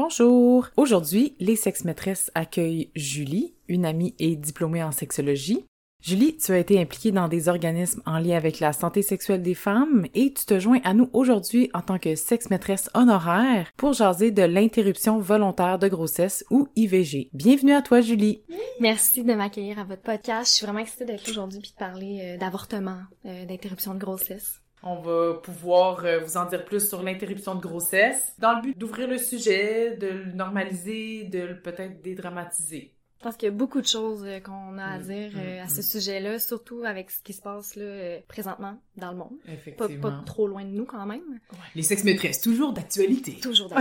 Bonjour! Aujourd'hui, les sex-maîtresses accueillent Julie, une amie et diplômée en sexologie. Julie, tu as été impliquée dans des organismes en lien avec la santé sexuelle des femmes et tu te joins à nous aujourd'hui en tant que sex-maîtresse honoraire pour jaser de l'interruption volontaire de grossesse ou IVG. Bienvenue à toi, Julie! Merci de m'accueillir à votre podcast. Je suis vraiment excitée d'être aujourd'hui puis de parler euh, d'avortement, euh, d'interruption de grossesse. On va pouvoir euh, vous en dire plus sur l'interruption de grossesse dans le but d'ouvrir le sujet, de le normaliser, de le peut-être dédramatiser. Je pense qu'il y a beaucoup de choses euh, qu'on a à Mm, dire euh, mm, à ce mm. sujet-là, surtout avec ce qui se passe là euh, présentement dans le monde. Effectivement. pas trop loin de nous quand même. Les sex-maîtresses, toujours d'actualité. Toujours dans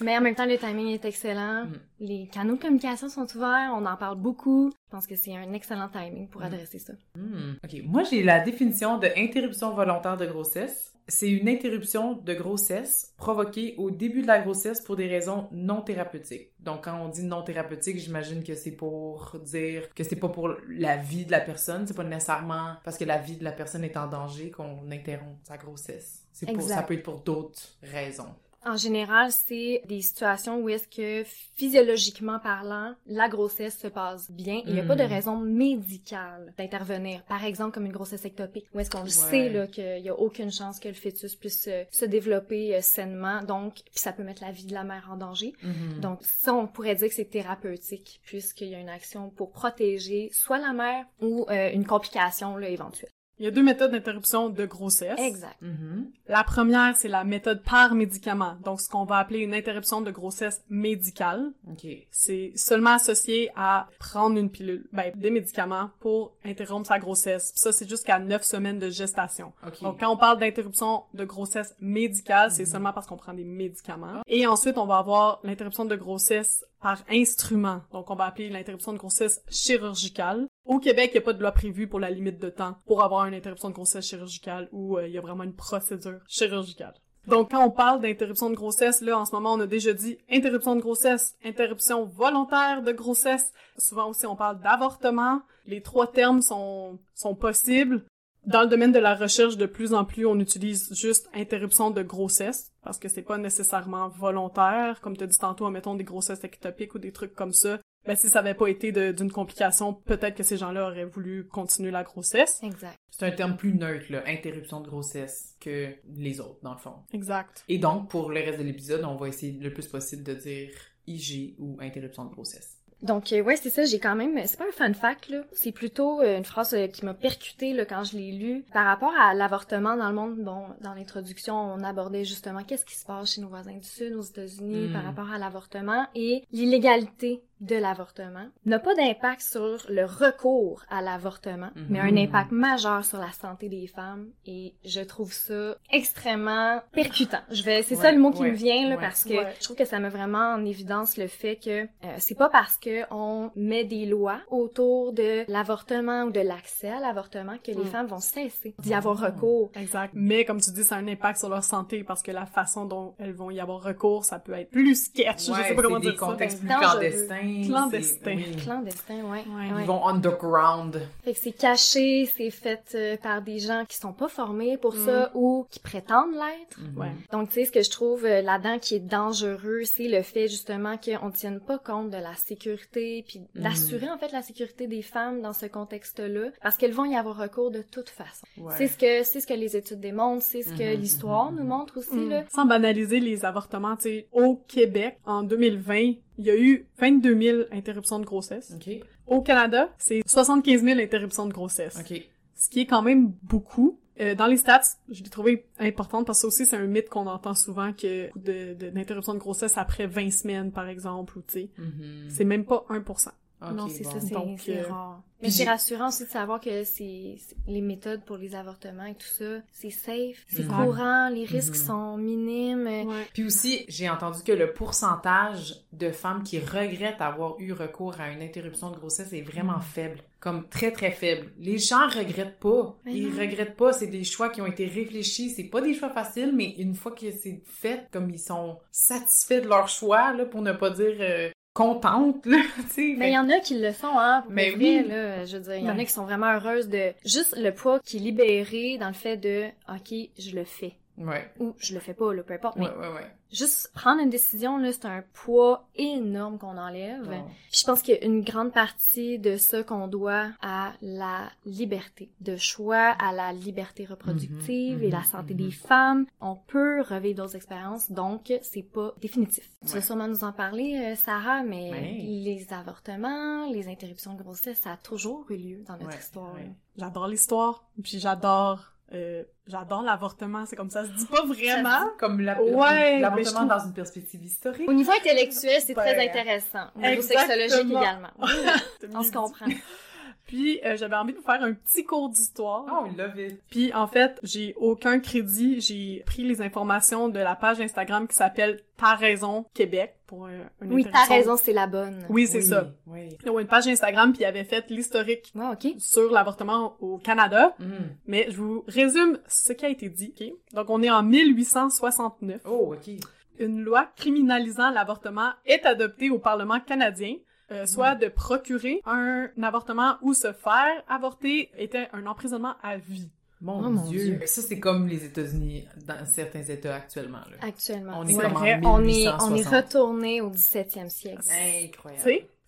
Mais en même temps, le timing est excellent. Mm. Les canaux de communication sont ouverts. On en parle beaucoup. Je pense que c'est un excellent timing pour Mm. adresser ça. Hmm. OK. Moi, j'ai la définition de interruption volontaire de grossesse. C'est une interruption de grossesse provoquée au début de la grossesse pour des raisons non thérapeutiques. Donc, quand on dit non thérapeutique, j'imagine que c'est pour dire que c'est pas pour la vie de la personne, c'est pas nécessairement parce que la vie de la personne est en danger qu'on interrompt sa grossesse. C'est pour, ça peut être pour d'autres raisons. En général, c'est des situations où est-ce que physiologiquement parlant, la grossesse se passe bien il n'y a pas de Mm. raison médicale d'intervenir. Par exemple, comme une grossesse ectopique, où est-ce qu'on le Ouais. sait là qu'il n'y a aucune chance que le fœtus puisse se, se développer euh, sainement, donc puis ça peut mettre la vie de la mère en danger. Mhm. Donc ça, on pourrait dire que c'est thérapeutique puisqu'il y a une action pour protéger soit la mère ou euh, une complication là, éventuelle. Il y a deux méthodes d'interruption de grossesse. Exact. Mhm. La première, c'est la méthode par médicament, donc ce qu'on va appeler une interruption de grossesse médicale. OK. C'est seulement associé à prendre une pilule, ben, des médicaments pour interrompre sa grossesse. Puis ça, c'est jusqu'à neuf semaines de gestation. OK. Donc, quand on parle d'interruption de grossesse médicale, c'est Mhm. seulement parce qu'on prend des médicaments. Et ensuite, on va avoir l'interruption de grossesse par instrument. Donc, on va appeler l'interruption de grossesse chirurgicale. Au Québec, il n'y a pas de loi prévue pour la limite de temps pour avoir une interruption de grossesse chirurgicale où euh, il y a vraiment une procédure chirurgicale. Donc, quand on parle d'interruption de grossesse, là, en ce moment, on a déjà dit interruption de grossesse, interruption volontaire de grossesse. Souvent aussi, on parle d'avortement. Les trois termes sont, sont possibles. Dans le domaine de la recherche, de plus en plus, on utilise juste interruption de grossesse parce que c'est pas nécessairement volontaire. Comme tu as dit tantôt, mettons des grossesses ectopiques ou des trucs comme ça. Ben, si ça avait pas été d'une complication, peut-être que ces gens-là auraient voulu continuer la grossesse. Exact. C'est un terme plus neutre, là, interruption de grossesse, que les autres, dans le fond. Exact. Et donc, pour le reste de l'épisode, on va essayer le plus possible de dire IG ou interruption de grossesse. Donc euh, ouais, c'est ça, j'ai quand même c'est pas un fun fact là, c'est plutôt euh, une phrase euh, qui m'a percuté là quand je l'ai lu par rapport à l'avortement dans le monde. Bon, dans l'introduction, on abordait justement qu'est-ce qui se passe chez nos voisins du sud aux États-Unis par rapport à l'avortement et l'illégalité de l'avortement n'a pas d'impact sur le recours à l'avortement, Mhm. mais un impact majeur sur la santé des femmes et je trouve ça extrêmement percutant. Je vais c'est ça le mot qui ouais, me vient là ouais. parce que Ouais. je trouve que ça met vraiment en évidence le fait que euh, c'est pas parce que on met des lois autour de l'avortement ou de l'accès à l'avortement que les Mm. femmes vont cesser d'y avoir recours. Exact. Mais comme tu dis, ça a un impact sur leur santé parce que la façon dont elles vont y avoir recours, ça peut être plus sketch. je sais pas comment dire ça. contextes plus clandestins. Clandestins. c'est- oui. Clandestin, ouais. Ils vont underground. Fait que c'est caché, c'est fait euh, par des gens qui sont pas formés pour ça ou qui prétendent l'être. Mhm. Ouais. Donc, tu sais, ce que je trouve euh, là-dedans qui est dangereux, c'est le fait justement qu'on tienne pas compte de la sécurité, puis d'assurer en fait la sécurité des femmes dans ce contexte-là, parce qu'elles vont y avoir recours de toute façon. Ouais. C'est ce que c'est ce que les études démontrent, c'est ce que Mhm, l'histoire mhm, nous mhm. montre aussi Mm. là. Sans banaliser les avortements, tu sais, au Québec, en 2020, il y a eu 22 000 interruptions de grossesse. OK. Au Canada, c'est 75 000 interruptions de grossesse. OK. Ce qui est quand même beaucoup. Euh, dans les stats, je l'ai trouvé importante parce que ça aussi, c'est un mythe qu'on entend souvent que de, de- d'interruption de grossesse après 20 semaines, par exemple, ou tu sais. Mhm. C'est même pas 1%. Non, c'est bon. ça, c'est euh, rare. Mais c'est j'ai- rassurant aussi de savoir que c'est les méthodes pour les avortements et tout ça, c'est safe, c'est Mhm. courant, les risques Mhm. sont minimes. Ouais. Puis aussi, j'ai entendu que le pourcentage de femmes qui regrettent avoir eu recours à une interruption de grossesse est vraiment faible. Comme très très faible. Les gens regrettent pas. Mais Ils non. regrettent pas. C'est des choix qui ont été réfléchis. C'est pas des choix faciles, mais une fois que c'est fait, comme ils sont satisfaits de leur choix, là, pour ne pas dire euh, contentes, là, tu sais. Mais il y en a qui le sont, hein, pour Mais vrai, oui. là, je veux dire, il y en a qui sont vraiment heureuses de juste le poids qui est libéré dans le fait de, ok, je le fais. Ouais. Ou je le fais pas, là, peu importe, mais ouais, ouais. juste prendre une décision, là, c'est un poids énorme qu'on enlève. Puis je pense qu'il y a une grande partie de ça qu'on doit à la liberté, de choix, à la liberté reproductive Mhm, et la mhm, santé mhm. des femmes. On peut revivre d'autres expériences, donc c'est pas définitif. Tu vas sûrement nous en parler, euh, Sarah, mais Ouais. les avortements, les interruptions de grossesse, ça a toujours eu lieu dans notre histoire. J'adore l'histoire, puis j'adore euh, j'adore l'avortement, c'est comme ça se dit pas vraiment. Comme la, Ouais, mais l'avortement trouve- dans une perspective historique. Au niveau intellectuel, c'est Ben, très intéressant. Au niveau exactement. sexologique également. On se comprend. Puis euh, j'avais envie de vous faire un petit cours d'histoire. Oh, love it. Puis en fait, j'ai aucun crédit, j'ai pris les informations de la page Instagram qui s'appelle T'as raison Québec pour un, une Oui, t'as interruption. raison, c'est la bonne. Oui, c'est Oui, ça. Oui. Il y a une page Instagram puis il avait fait l'historique ok. sur l'avortement au Canada, Mm. mais je vous résume ce qui a été dit. ok? Donc on est en 1869. Oh, ok. Une loi criminalisant l'avortement est adoptée au Parlement canadien. Euh, soit de procurer un avortement ou se faire avorter était un emprisonnement à vie. Mon, Oh, mon Dieu. Dieu. Ça, c'est comme les États-Unis dans certains États actuellement. Là. Actuellement. On est Ouais. comme en vrai. on est, on est 1860. retourné au 17e siècle. Incroyable.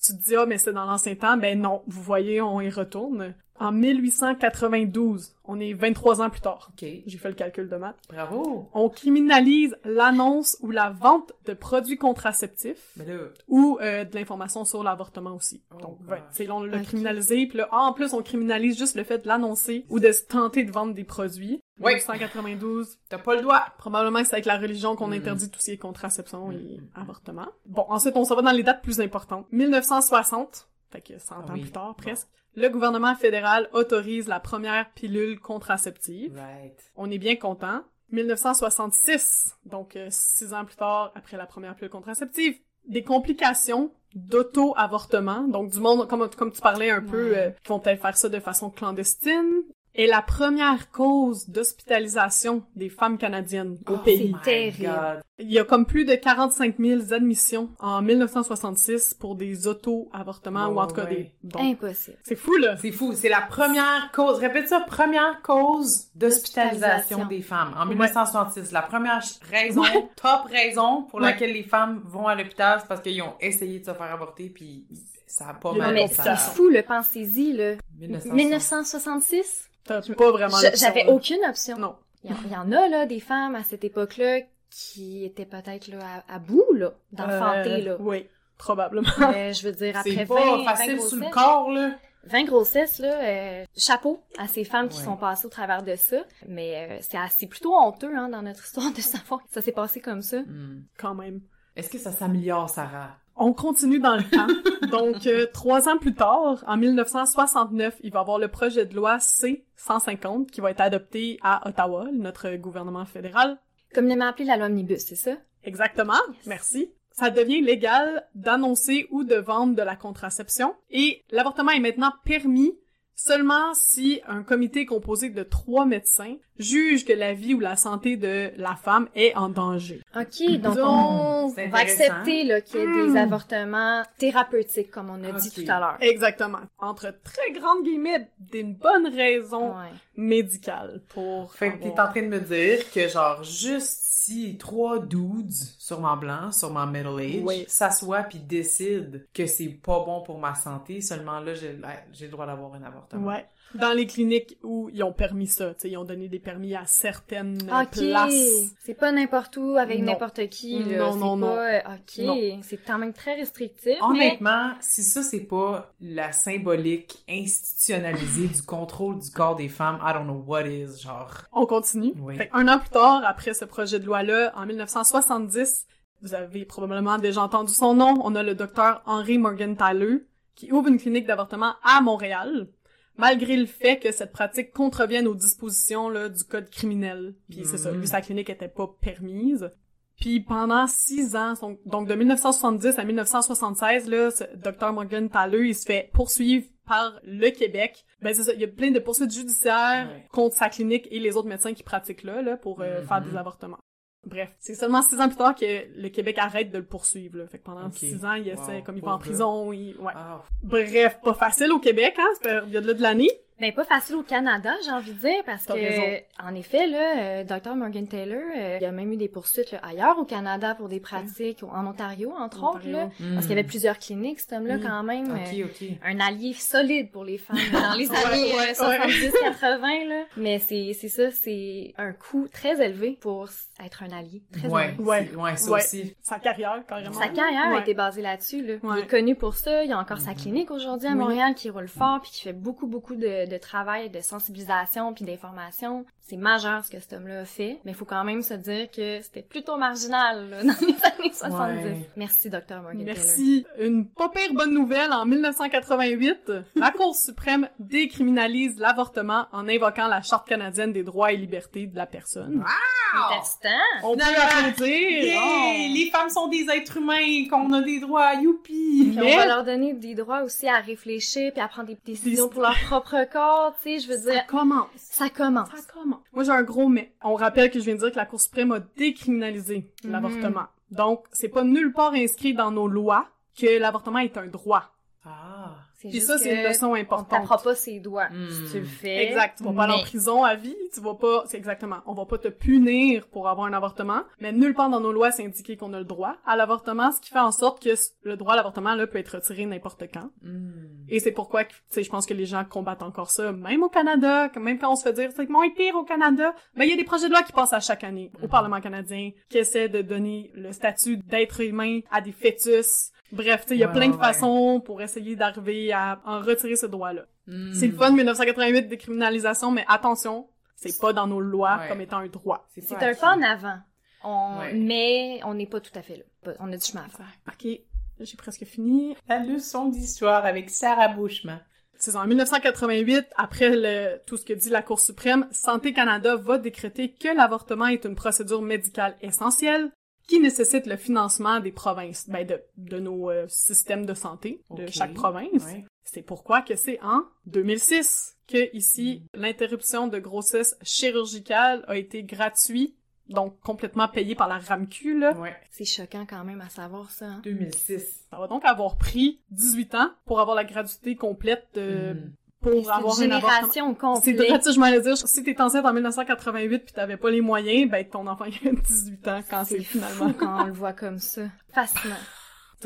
Tu te dis, ah, mais c'est dans l'ancien temps. Ben non, vous voyez, on y retourne. En 1892, on est 23 ans plus tard. OK. J'ai fait le calcul de maths. Bravo. On criminalise l'annonce ou la vente de produits contraceptifs Mais là, ou euh, de l'information sur l'avortement aussi. Oh, Donc, ouais, c'est on l'a Ok. criminalisé. Puis là, en plus, on criminalise juste le fait de l'annoncer ou de se tenter de vendre des produits. Ouais. 1892, t'as pas le droit. Probablement que c'est avec la religion qu'on Mm. interdit tout ce qui est contraception et Mm. avortement. Bon, ensuite, on s'en va dans les dates plus importantes. 1960, fait que 100 Ah ans oui. plus tard, Bon. Le gouvernement fédéral autorise la première pilule contraceptive. Right. On est bien content. 1966, donc euh, six ans plus tard, après la première pilule contraceptive, des complications d'auto-avortement, donc du monde, comme, comme tu parlais un peu, euh, qui vont peut-être faire ça de façon clandestine, est la première cause d'hospitalisation des femmes canadiennes au Oh pays. my terrible. God. Il y a comme plus de 45 000 admissions en 1966 pour des auto-avortements, ou en tout cas ouais. des... Donc, Impossible. c'est fou, là! C'est fou. C'est la première cause, répète ça, première cause d'hospitalisation des femmes en Ouais. 1966. La première raison, top raison pour Ouais. laquelle les femmes vont à l'hôpital, c'est parce qu'ils ont essayé de se faire avorter puis ça a pas mal mais c'est fou, le pensez-y, là. 1960. 1966? T'as pas vraiment J'avais aucune option. Non. Il y, en- il y en a, là, des femmes à cette époque-là qui étaient peut-être, là, à, à bout, là, d'enfanter, Euh, là. Oui, probablement. Euh, je veux dire, après C'est 20, pas 20 facile sur le grossesses, corps, là. 20 grossesses, là, euh, chapeau à ces femmes qui Ouais. sont passées au travers de ça. Mais euh, c'est assez plutôt honteux, hein, dans notre histoire de savoir que ça s'est passé comme ça. Hmm. Quand même. Est-ce que ça s'améliore, Sarah? On continue dans le temps. Donc, euh, trois ans plus tard, en 1969, il va y avoir le projet de loi C-150 qui va être adopté à Ottawa, notre gouvernement fédéral. Comme l'aimait appelé la loi Omnibus, c'est ça? Exactement. Merci. Ça devient légal d'annoncer ou de vendre de la contraception et l'avortement est maintenant permis seulement si un comité composé de trois médecins juge que la vie ou la santé de la femme est en danger. OK, donc on, Donc, C'est on va accepter là, qu'il y ait des Hmm. avortements thérapeutiques, comme on a dit tout à l'heure. Exactement. Entre très grandes guillemets, d'une bonne raison Ouais. médicale pour Fait que t'es en train de me dire que, genre, juste si trois dudes, sûrement blancs, sûrement middle age, Oui. s'assoient puis décident que c'est pas bon pour ma santé, seulement là, j'ai j'ai le droit d'avoir un avortement. Ouais. Dans les cliniques où ils ont permis ça, tu sais, ils ont donné des permis à certaines OK, places. c'est pas n'importe où avec n'importe qui. Là. Non, non, non. pas... euh, OK, c'est quand même très restrictif. mais... Honnêtement, si ça, c'est pas la symbolique institutionnalisée du contrôle du corps des femmes, I don't know what is, genre. On continue. Oui. Fait un an plus tard, après ce projet de loi-là, en 1970, vous avez probablement déjà entendu son nom, on a le docteur Henry Morgan Tyler, qui ouvre une clinique d'avortement à Montréal, malgré le fait que cette pratique contrevienne aux dispositions là, du code criminel. Puis c'est ça, Mhm. lui, sa clinique était pas permise. Puis pendant six ans, donc- donc de 1970 à 1976, là, ce Dr. Morgan Thaler, il se fait poursuivre par le Québec. Ben c'est ça, il y a plein de poursuites judiciaires Ouais. contre sa clinique et les autres médecins qui pratiquent là, là pour euh, Mhm. faire des avortements. Bref, c'est seulement six ans plus tard que le Québec arrête de le poursuivre. Là. Fait que pendant six ans, il essaie, Wow, comme il va en prison, il... ouais. Ah, Bref, pas facile au Québec, hein, cette période-là de l'année. Ben, pas facile au Canada, j'ai envie de dire, parce T'as que, raison. en effet, là, euh, Dr. Morgan Taylor, euh, il y a même eu des poursuites là, ailleurs au Canada pour des pratiques, en Ontario, entre autres, là. Ontario. Parce qu'il y avait plusieurs cliniques, cet homme-là, Mm. quand même. euh, Ok, ok. un allié solide pour les femmes dans les années ouais, euh, 70-80, là. Mais c'est, c'est ça, c'est un coût très élevé pour être un allié. Très Ouais, élevé. Ouais. c'est- ouais, ça Ouais. aussi. Sa carrière, carrément. Sa carrière a Ouais. été basée là-dessus. Là. Il est connu pour ça. Il a encore sa Mhm. clinique aujourd'hui à Oui. Montréal qui roule fort puis qui fait beaucoup, beaucoup de, de travail, de sensibilisation puis d'information. C'est majeur ce que cet homme-là a fait. Mais il faut quand même se dire que c'était plutôt marginal là, dans les années 70. Ouais. Merci, Dr. Morgan Taylor. Merci. Une pas pire bonne nouvelle, en 1988, la Cour suprême décriminalise l'avortement en invoquant la Charte canadienne des droits et libertés de la personne. C'était On peut applaudir! Yeah! Oh. Les femmes sont des êtres humains, qu'on a des droits, youpi! Puis on Mais- va leur donner des droits aussi à réfléchir puis à prendre des décisions Des- pour leur propre corps, tu sais, je veux Ça dire, commence. ça commence. Ça commence. Moi, j'ai un gros mais. On rappelle que je viens de dire que la Cour suprême a décriminalisé Mhm. l'avortement. Donc, c'est pas nulle part inscrit dans nos lois que l'avortement est un droit. Ah. Puis ça, c'est une leçon on importante. tapera pas ses doigts Hmm. si tu le fais. Exact. Tu vas pas aller en mais- prison à vie. Tu vas pas, c'est exactement. On va pas te punir pour avoir un avortement. Mais nulle part dans nos lois, c'est indiqué qu'on a le droit à l'avortement, ce qui fait en sorte que le droit à l'avortement, là, peut être retiré n'importe quand. Hmm. Et c'est pourquoi, tu sais, je pense que les gens combattent encore ça, même au Canada, même quand on se fait dire c'est moins pire au Canada, ben il y a des projets de loi qui passent à chaque année au Mhm. Parlement canadien, qui essaient de donner le statut d'être humain à des fœtus. Bref, il y a Ouais, plein de ouais. façons pour essayer d'arriver à en retirer ce droit-là. Hmm. C'est le fun, 1988, décriminalisation, mais attention, c'est pas dans nos lois Ouais. comme étant un droit. C'est un pas en avant. On... Ouais. Mais on n'est pas tout à fait là. On a du chemin à faire. Ok, j'ai presque fini. La leçon d'histoire avec Sarah Beauchemin. C'est en 1988, après le, tout ce que dit la Cour suprême, Santé Canada va décréter que l'avortement est une procédure médicale essentielle qui nécessite le financement des provinces, ben de, de nos euh, systèmes de santé de chaque province. Ouais. C'est pourquoi que c'est en 2006 que ici l'interruption de grossesse chirurgicale a été gratuite, donc complètement payée par la RAMQ là. Ouais. C'est choquant quand même à savoir ça. hein. 2006. Ça va donc avoir pris 18 ans pour avoir la gratuité complète de- Hmm. Pour C'est avoir une génération C'est complète. vrai, tu sais, je m'allais dire, si t'es enceinte en 1988 puis t'avais pas les moyens, ben ton enfant il a 18 ans quand c'est C'est finalement. fou quand on le voit comme ça. Fascinant.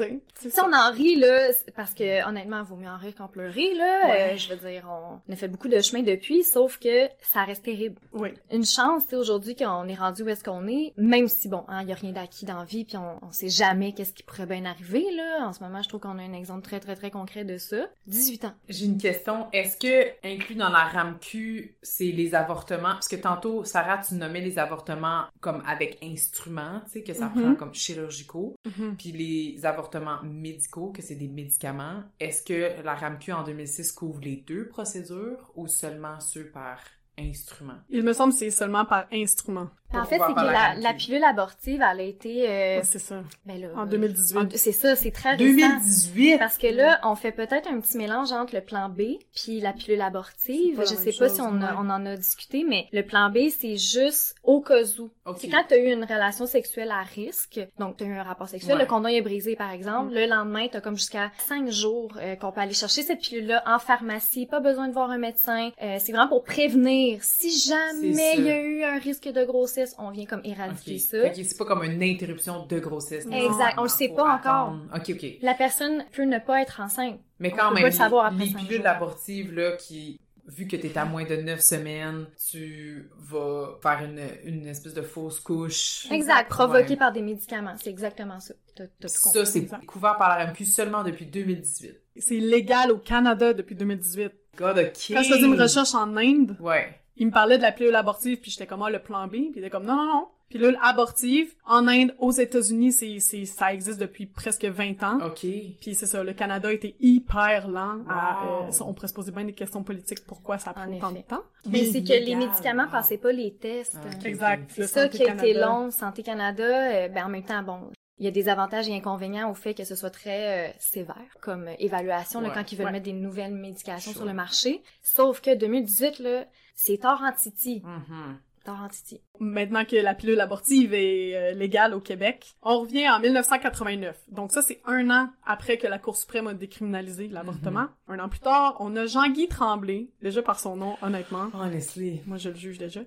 Tu sais, c'est Si ça. on en rit, là, c'est parce que, honnêtement, il vaut mieux en rire qu'en pleurer, là. Ouais. Euh, je veux dire, on... on a fait beaucoup de chemin depuis, sauf que ça reste terrible. Oui. Une chance, tu sais, aujourd'hui, qu'on est rendu où est-ce qu'on est, même si, bon, il y a rien d'acquis dans la vie, puis on, on sait jamais qu'est-ce qui pourrait bien arriver, là. En ce moment, je trouve qu'on a un exemple très, très, très concret de ça. 18 ans. J'ai une question. Est-ce que, inclus dans la RAMQ, c'est les avortements? Parce que tantôt, Sarah, tu nommais les avortements comme avec instruments, tu sais, que ça Mhm. prend comme chirurgicaux. Mhm. Puis les avortements médicaux, que c'est des médicaments. Est-ce que la RAMQ en 2006 couvre les deux procédures ou seulement ceux par instrument? Il me semble que c'est seulement par instrument. En fait, c'est que la, la pilule abortive, elle a été, euh, Ouais, c'est ça. ben là, En euh, 2018. en- C'est ça, c'est très récent. 2018! Parce que là, on fait peut-être un petit mélange entre le plan B puis la pilule abortive. Je sais pas chose, si on, a- on en a discuté, mais le plan B, c'est juste au cas où. Ok. C'est quand tu as eu une relation sexuelle à risque, donc tu as eu un rapport sexuel, Ouais. le condom est brisé par exemple, Mm. le lendemain, tu as comme jusqu'à cinq jours euh, qu'on peut aller chercher cette pilule-là en pharmacie, pas besoin de voir un médecin. Euh, c'est vraiment pour prévenir. Si jamais il y a eu un risque de grossesse, on vient comme éradiquer Ok. ça. Fait que c'est pas comme une interruption de grossesse. Exact, on le sait pas encore. Ok, ok. La personne peut ne pas être enceinte. Mais On quand peut même, pas le savoir les, après les pilules abortives, là, qui, vu que t'es à moins de 9 semaines, tu vas faire une, une espèce de fausse couche. Exact, provoqué Ouais. par des médicaments. C'est exactement ça. T'as- t'as. Ça, c'est couvert par la RAMQ seulement depuis 2018. C'est légal au Canada depuis 2018. God, ok. Quand je faisais une recherche en Inde, Ouais. Il me parlait de la pilule abortive, puis j'étais comme, ah, le plan B, puis il était comme, non, non, non, Pilule abortive, en Inde, aux États-Unis, c'est, c'est, ça existe depuis presque 20 ans. OK. Puis c'est ça, le Canada était hyper lent à... Wow. euh, ça, on pourrait se poser bien des questions politiques, pourquoi ça prend En tant de temps. Mais c'est que les médicaments Wow. passaient pas les tests. Ah, ok. Exact. C'est ça Santé qui a été long. Santé Canada, euh, ben en même temps, bon, il y a des avantages et inconvénients au fait que ce soit très euh, sévère comme évaluation là, Ouais. quand ils veulent Ouais. mettre des nouvelles médications Sure. sur le marché. Sauf que 2018, là, c'est tort en titi. Mhm. Tort en titi. Maintenant que la pilule abortive est euh, légale au Québec, on revient en 1989. Donc ça, c'est un an après que la Cour suprême a décriminalisé l'avortement. Un an plus tard, on a Jean-Guy Tremblay, déjà par son nom, honnêtement. Honestly. Moi, je le juge déjà.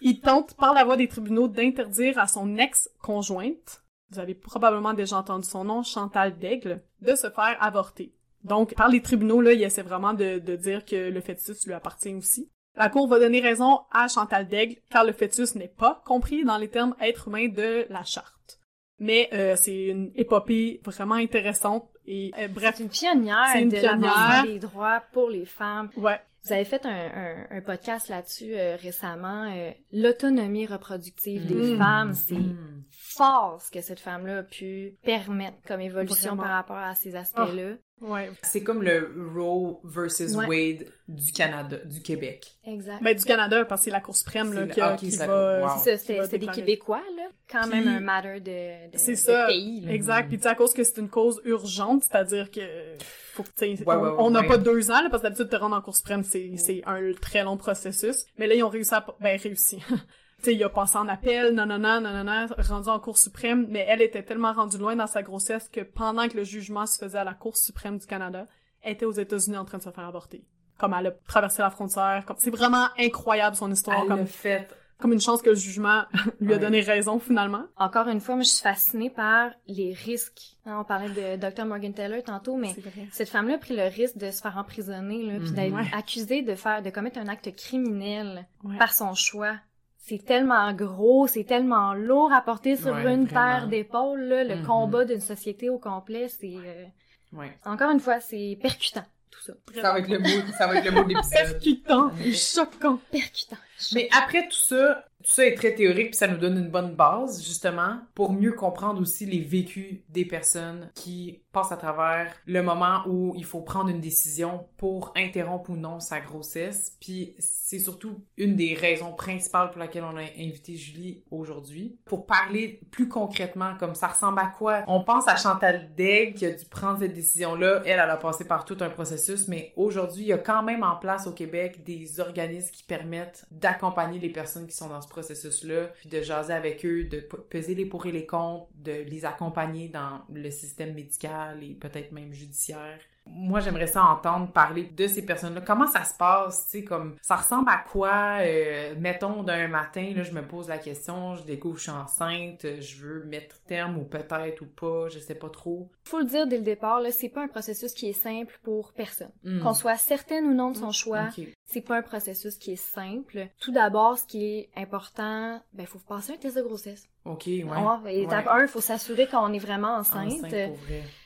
Il tente, par la voie des tribunaux, d'interdire à son ex-conjointe, vous avez probablement déjà entendu son nom, Chantal Daigle, de se faire avorter. Donc, par les tribunaux, là, il essaie vraiment de, de dire que le fœtus lui appartient aussi. La Cour va donner raison à Chantal Daigle, car le fœtus n'est pas compris dans les termes être humain de la charte. Mais euh, c'est une épopée vraiment intéressante et euh, bref, C'est une pionnière une de l'avancement des droits pour les femmes. ouais, Vous avez fait un, un, un podcast là-dessus euh, récemment, euh, l'autonomie reproductive des Mm. femmes. C'est Mhm. fort ce que cette femme-là a pu permettre comme évolution Vraiment. par rapport à ces aspects-là. Ouais. C'est comme le Roe versus Ouais. Wade du Canada, du Québec. Exact. Ben, du Canada, parce que c'est la Cour suprême, là, qui, qui ça- va... wow. C'est ça, des. Québécois, là. Quand Puis- même un matter de, de, C'est de ça. pays, là. Exact. Puis tu sais, à cause que c'est une cause urgente, c'est-à-dire que faut que tu sais, Ouais, on- ouais, ouais, on n'a ouais. pas deux ans là, parce que d'habitude te rendre en Cour suprême, c'est c'est un très long processus. Mais là ils ont réussi à ben réussi. tu sais, il a passé en appel, non non non non non, rendu en Cour suprême, mais elle était tellement rendue loin dans sa grossesse que pendant que le jugement se faisait à la Cour suprême du Canada, elle était aux États-Unis en train de se faire avorter. Comme elle a traversé la frontière, comme c'est vraiment incroyable son histoire, Elle comme fait. comme une chance que le jugement lui a Ouais. donné raison finalement. Encore une fois, moi, je suis fascinée par les risques. Hein, on parlait de Dr. Morgan Taylor tantôt, mais cette femme-là a pris le risque de se faire emprisonner, là, puis Mhm. d'être Ouais. accusée de faire, de commettre un acte criminel Ouais. par son choix. C'est tellement gros, c'est tellement lourd à porter sur Ouais, une vraiment. paire d'épaules, le Mhm. combat d'une société au complet, c'est... euh, Ouais. Encore une fois, c'est percutant, tout ça. Ça va être le mot, ça va être le mot de l'épisode. percutant et choquant. Percutant. Mais après tout ça, tout ça est très théorique puis ça nous donne une bonne base justement pour mieux comprendre aussi les vécus des personnes qui passent à travers le moment où il faut prendre une décision pour interrompre ou non sa grossesse. Puis c'est surtout une des raisons principales pour laquelle on a invité Julie aujourd'hui pour parler plus concrètement comme ça ressemble à quoi? On pense à Chantal Degg qui a dû prendre cette décision-là. Elle, elle a passé par tout un processus, mais aujourd'hui, il y a quand même en place au Québec des organismes qui permettent d'accompagner les personnes qui sont dans ce processus-là, de jaser avec eux, de peser les pour et les contre, de les accompagner dans le système médical et peut-être même judiciaire. Moi, j'aimerais ça entendre parler de ces personnes-là. Comment ça se passe, tu sais, comme ça ressemble à quoi, euh, mettons, d'un matin, là, je me pose la question, je découvre, je suis enceinte, je veux mettre terme ou peut-être ou pas, je sais pas trop. Faut le dire dès le départ, là, c'est pas un processus qui est simple pour personne. Hmm. Qu'on soit certaine ou non de son choix, c'est pas un processus qui est simple. Tout d'abord, ce qui est important, ben, faut passer un test de grossesse. Ok, ouais. Ouais, étape Ouais. 1, il faut s'assurer qu'on est vraiment enceinte. Enceinte.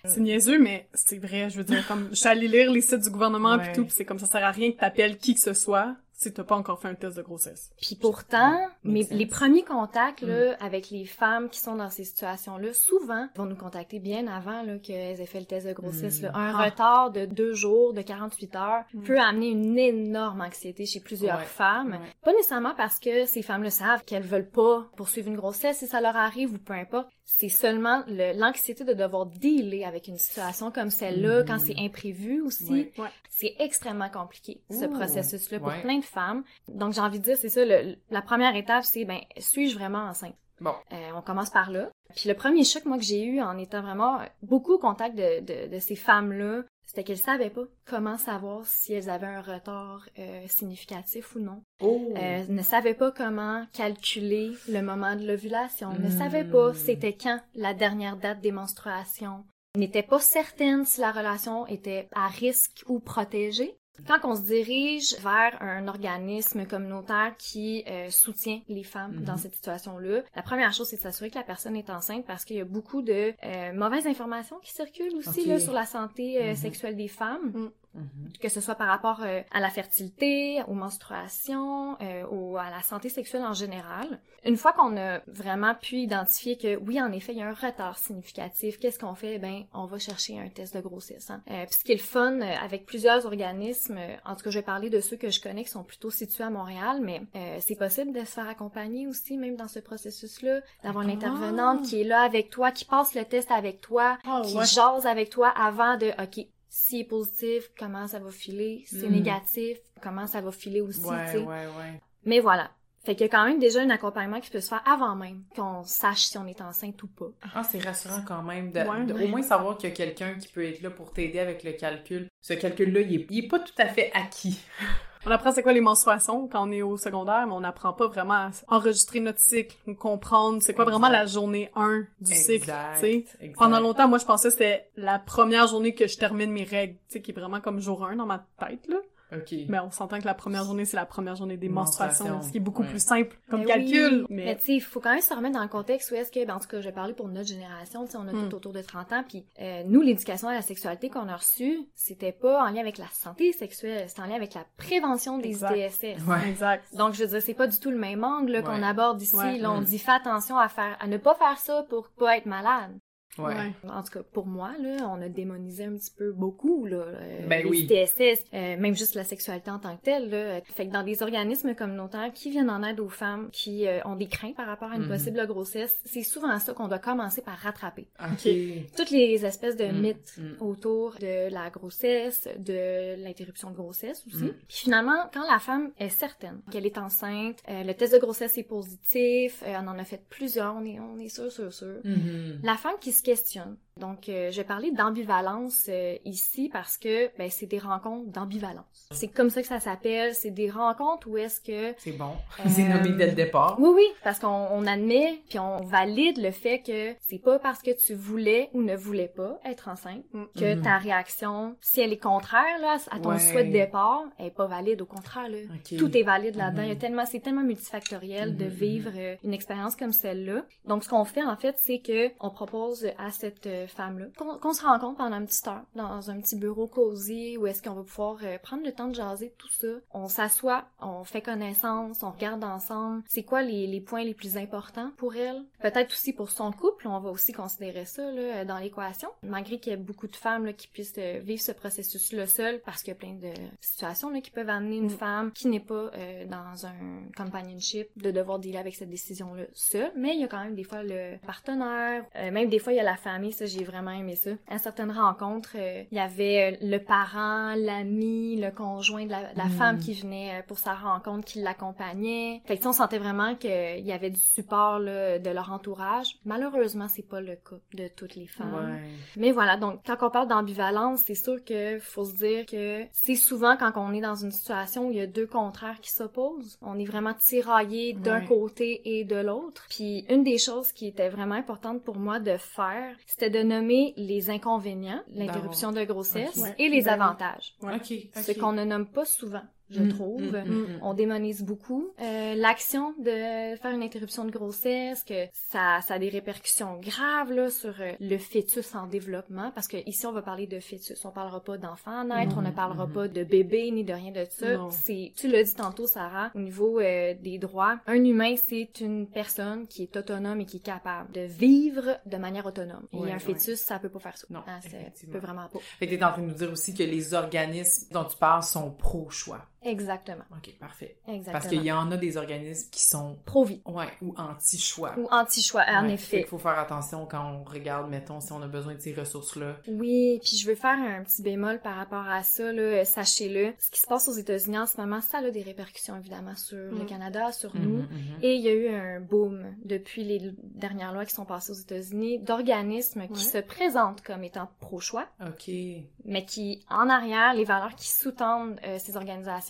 C'est niaiseux, mais c'est vrai. Je veux dire, comme, je suis allée lire les sites du gouvernement Ouais. pis tout, pis c'est comme ça sert à rien que t'appelles qui que ce soit si t'as pas encore fait un test de grossesse. Puis pourtant, mais les premiers contacts Mm. là, avec les femmes qui sont dans ces situations-là, souvent, vont nous contacter bien avant là, qu'elles aient fait le test de grossesse. Mm. là. Un Ah. retard de deux jours, de 48 heures, Mm. peut amener une énorme anxiété chez plusieurs Ouais. femmes. Ouais. Pas nécessairement parce que ces femmes-là savent qu'elles veulent pas poursuivre une grossesse si ça leur arrive ou peu importe. C'est seulement le- l'anxiété de devoir dealer avec une situation comme celle-là quand c'est imprévu aussi. Ouais. Ouais. C'est extrêmement compliqué, ce processus-là, pour Ouais. plein de femmes. Donc, j'ai envie de dire, c'est ça, le- la première étape, c'est, ben, suis-je vraiment enceinte? Bon. Euh, on commence par là. Puis le premier choc, moi, que j'ai eu en étant vraiment beaucoup au contact de, de, de ces femmes-là, c'était qu'elles savaient pas comment savoir si elles avaient un retard euh, significatif ou non. Oh! Euh, ne savaient pas comment calculer le moment de l'ovulation. Ne Hmm. savaient pas c'était quand la dernière date des menstruations. N'étaient pas certaines si la relation était à risque ou protégée. Quand on se dirige vers un organisme communautaire qui euh, soutient les femmes Mhm. dans cette situation-là, la première chose, c'est de s'assurer que la personne est enceinte parce qu'il y a beaucoup de euh, mauvaises informations qui circulent aussi là, sur la santé euh, Mhm. sexuelle des femmes. Mm. Mhm. que ce soit par rapport euh, à la fertilité, aux menstruations, euh, ou à la santé sexuelle en général. Une fois qu'on a vraiment pu identifier que oui, en effet, il y a un retard significatif, qu'est-ce qu'on fait? Ben, on va chercher un test de grossesse. Hein. Euh, puis ce qui est le fun, euh, avec plusieurs organismes, en tout cas, je vais parler de ceux que je connais qui sont plutôt situés à Montréal, mais c'est possible de se faire accompagner aussi, même dans ce processus-là, d'avoir une intervenante qui est là avec toi, qui passe le test avec toi, Ah, qui ouais. jase avec toi avant de, OK, s'il est positif, comment ça va filer? Si c'est Mm. négatif, comment ça va filer aussi, Ouais, tu sais. ouais, ouais. Mais voilà. Fait qu'il y a quand même déjà un accompagnement qui peut se faire avant même qu'on sache si on est enceinte ou pas. Ah, c'est rassurant quand même de, Ouais, de ouais. au moins savoir qu'il y a quelqu'un qui peut être là pour t'aider avec le calcul. Ce calcul-là, il est, il est pas tout à fait acquis. On apprend c'est quoi les menstruations quand on est au secondaire, mais on n'apprend pas vraiment à enregistrer notre cycle, ou comprendre c'est quoi Exact. vraiment la journée 1 du cycle, Exact, exact. Pendant longtemps, moi, je pensais que c'était la première journée que je termine mes règles, tu sais, qui est vraiment comme jour 1 dans ma tête, là. OK. Mais on s'entend que la première journée, c'est la première journée des menstruations, Menstruation, ce qui est beaucoup ouais. plus simple comme Mais calcul. oui. Mais Mais tu sais, il faut quand même se remettre dans le contexte où est-ce que, ben, en tout cas, je vais parler pour notre génération, tu sais, on a Mm. tout autour de 30 ans, puis euh, nous, l'éducation à la sexualité qu'on a reçue, c'était pas en lien avec la santé sexuelle, c'était en lien avec la prévention des Exact. ITSS. Ouais. exact. Donc, je veux dire, c'est pas du tout le même angle là, qu'on Ouais. aborde ici. Ouais. Là, on Mm. dit, fais attention à faire, à ne pas faire ça pour pas être malade. Ouais. Ouais. En tout cas, pour moi, là, on a démonisé un petit peu beaucoup, là, euh, Ben les oui. TSS, euh, même juste la sexualité en tant que telle, là. Fait que dans des organismes communautaires qui viennent en aide aux femmes qui euh, ont des craintes par rapport à une Mhm. possible grossesse, c'est souvent ça qu'on doit commencer par rattraper. OK. Toutes les espèces de Mm, mythes mm. autour de la grossesse, de l'interruption de grossesse aussi. Mm. Puis finalement, quand la femme est certaine qu'elle est enceinte, euh, le test de grossesse est positif, euh, on en a fait plusieurs, on est, on est sûr, sûr, sûr. Mhm. La femme qui se questionne. Donc, euh, je vais parler d'ambivalence euh, ici parce que ben, c'est des rencontres d'ambivalence. C'est comme ça que ça s'appelle. C'est des rencontres où est-ce que... C'est bon. Euh, C'est nommé dès le départ. Oui, oui, parce qu'on on admet puis on valide le fait que c'est pas parce que tu voulais ou ne voulais pas être enceinte Mm. que Mhm. ta réaction, si elle est contraire là, à ton Ouais. souhait de départ, elle est pas valide. Au contraire, là, tout est valide là-dedans. Il y a tellement, c'est tellement multifactoriel de Mhm, vivre euh, une expérience comme celle-là. Donc, ce qu'on fait, en fait, c'est que on propose à cette euh, femme-là qu'on se rencontre pendant une petite heure dans un petit bureau cosy où est-ce qu'on va pouvoir euh, prendre le temps de jaser tout ça. On s'assoit, on fait connaissance, on regarde ensemble. C'est quoi les, points les plus importants pour elle? Peut-être aussi pour son couple, on va aussi considérer ça là, dans l'équation. Malgré qu'il y ait beaucoup de femmes là, qui puissent euh, vivre ce processus-là seul parce qu'il y a plein de situations là, qui peuvent amener une Mm. femme qui n'est pas euh, dans un companionship de devoir dealer avec cette décision-là seule. Mais il y a quand même des fois le partenaire, euh, même des fois il y a la famille, ça j'ai vraiment aimé ça. À certaines rencontres, euh, il y avait euh, le parent, l'ami, le conjoint de la, de la Mm. femme qui venait euh, pour sa rencontre, qui l'accompagnait. Fait que on sentait vraiment qu'il y avait du support là, de leur entourage. Malheureusement, c'est pas le cas de toutes les femmes. Ouais. Mais voilà, donc quand on parle d'ambivalence, c'est sûr que faut se dire que c'est souvent quand on est dans une situation où il y a deux contraires qui s'opposent, on est vraiment tiraillé d'un Ouais. côté et de l'autre. Puis une des choses qui était vraiment importante pour moi de faire, c'était de nommer les inconvénients, l'interruption de grossesse et les avantages. Ce qu'on ne nomme pas souvent, je Mm, trouve. mm, mm. On démonise beaucoup euh, l'action de faire une interruption de grossesse, que ça, ça a des répercussions graves là, sur euh, le fœtus en développement, parce que ici on va parler de fœtus, on parlera pas d'enfant à naître, on ne parlera pas de bébé ni de rien de ça. C'est, tu l'as dit tantôt Sarah, au niveau euh, des droits, un humain c'est une personne qui est autonome et qui est capable de vivre de manière autonome. Ouais, et un ouais. fœtus ça peut pas faire ça. Non, Hein, ça peut vraiment pas. Fait que t'es en train de nous dire aussi que les organismes dont tu parles sont pro-choix. Exactement. OK, parfait. Exactement. Parce qu'il y en a des organismes qui sont, Pro-vie ouais, ou anti-choix. ou anti-choix, en Ouais, effet. qu'il faut faire attention quand on regarde, mettons, si on a besoin de ces ressources-là. Oui, puis je veux faire un petit bémol par rapport à ça, là, euh, sachez-le. Ce qui se passe aux États-Unis en ce moment, ça a des répercussions évidemment sur le Mm. Canada, sur Mhm, nous. mhm. Et il y a eu un boom depuis les dernières lois qui sont passées aux États-Unis d'organismes qui se présentent comme étant pro-choix, OK. mais qui, en arrière, les valeurs qui sous-tendent euh, ces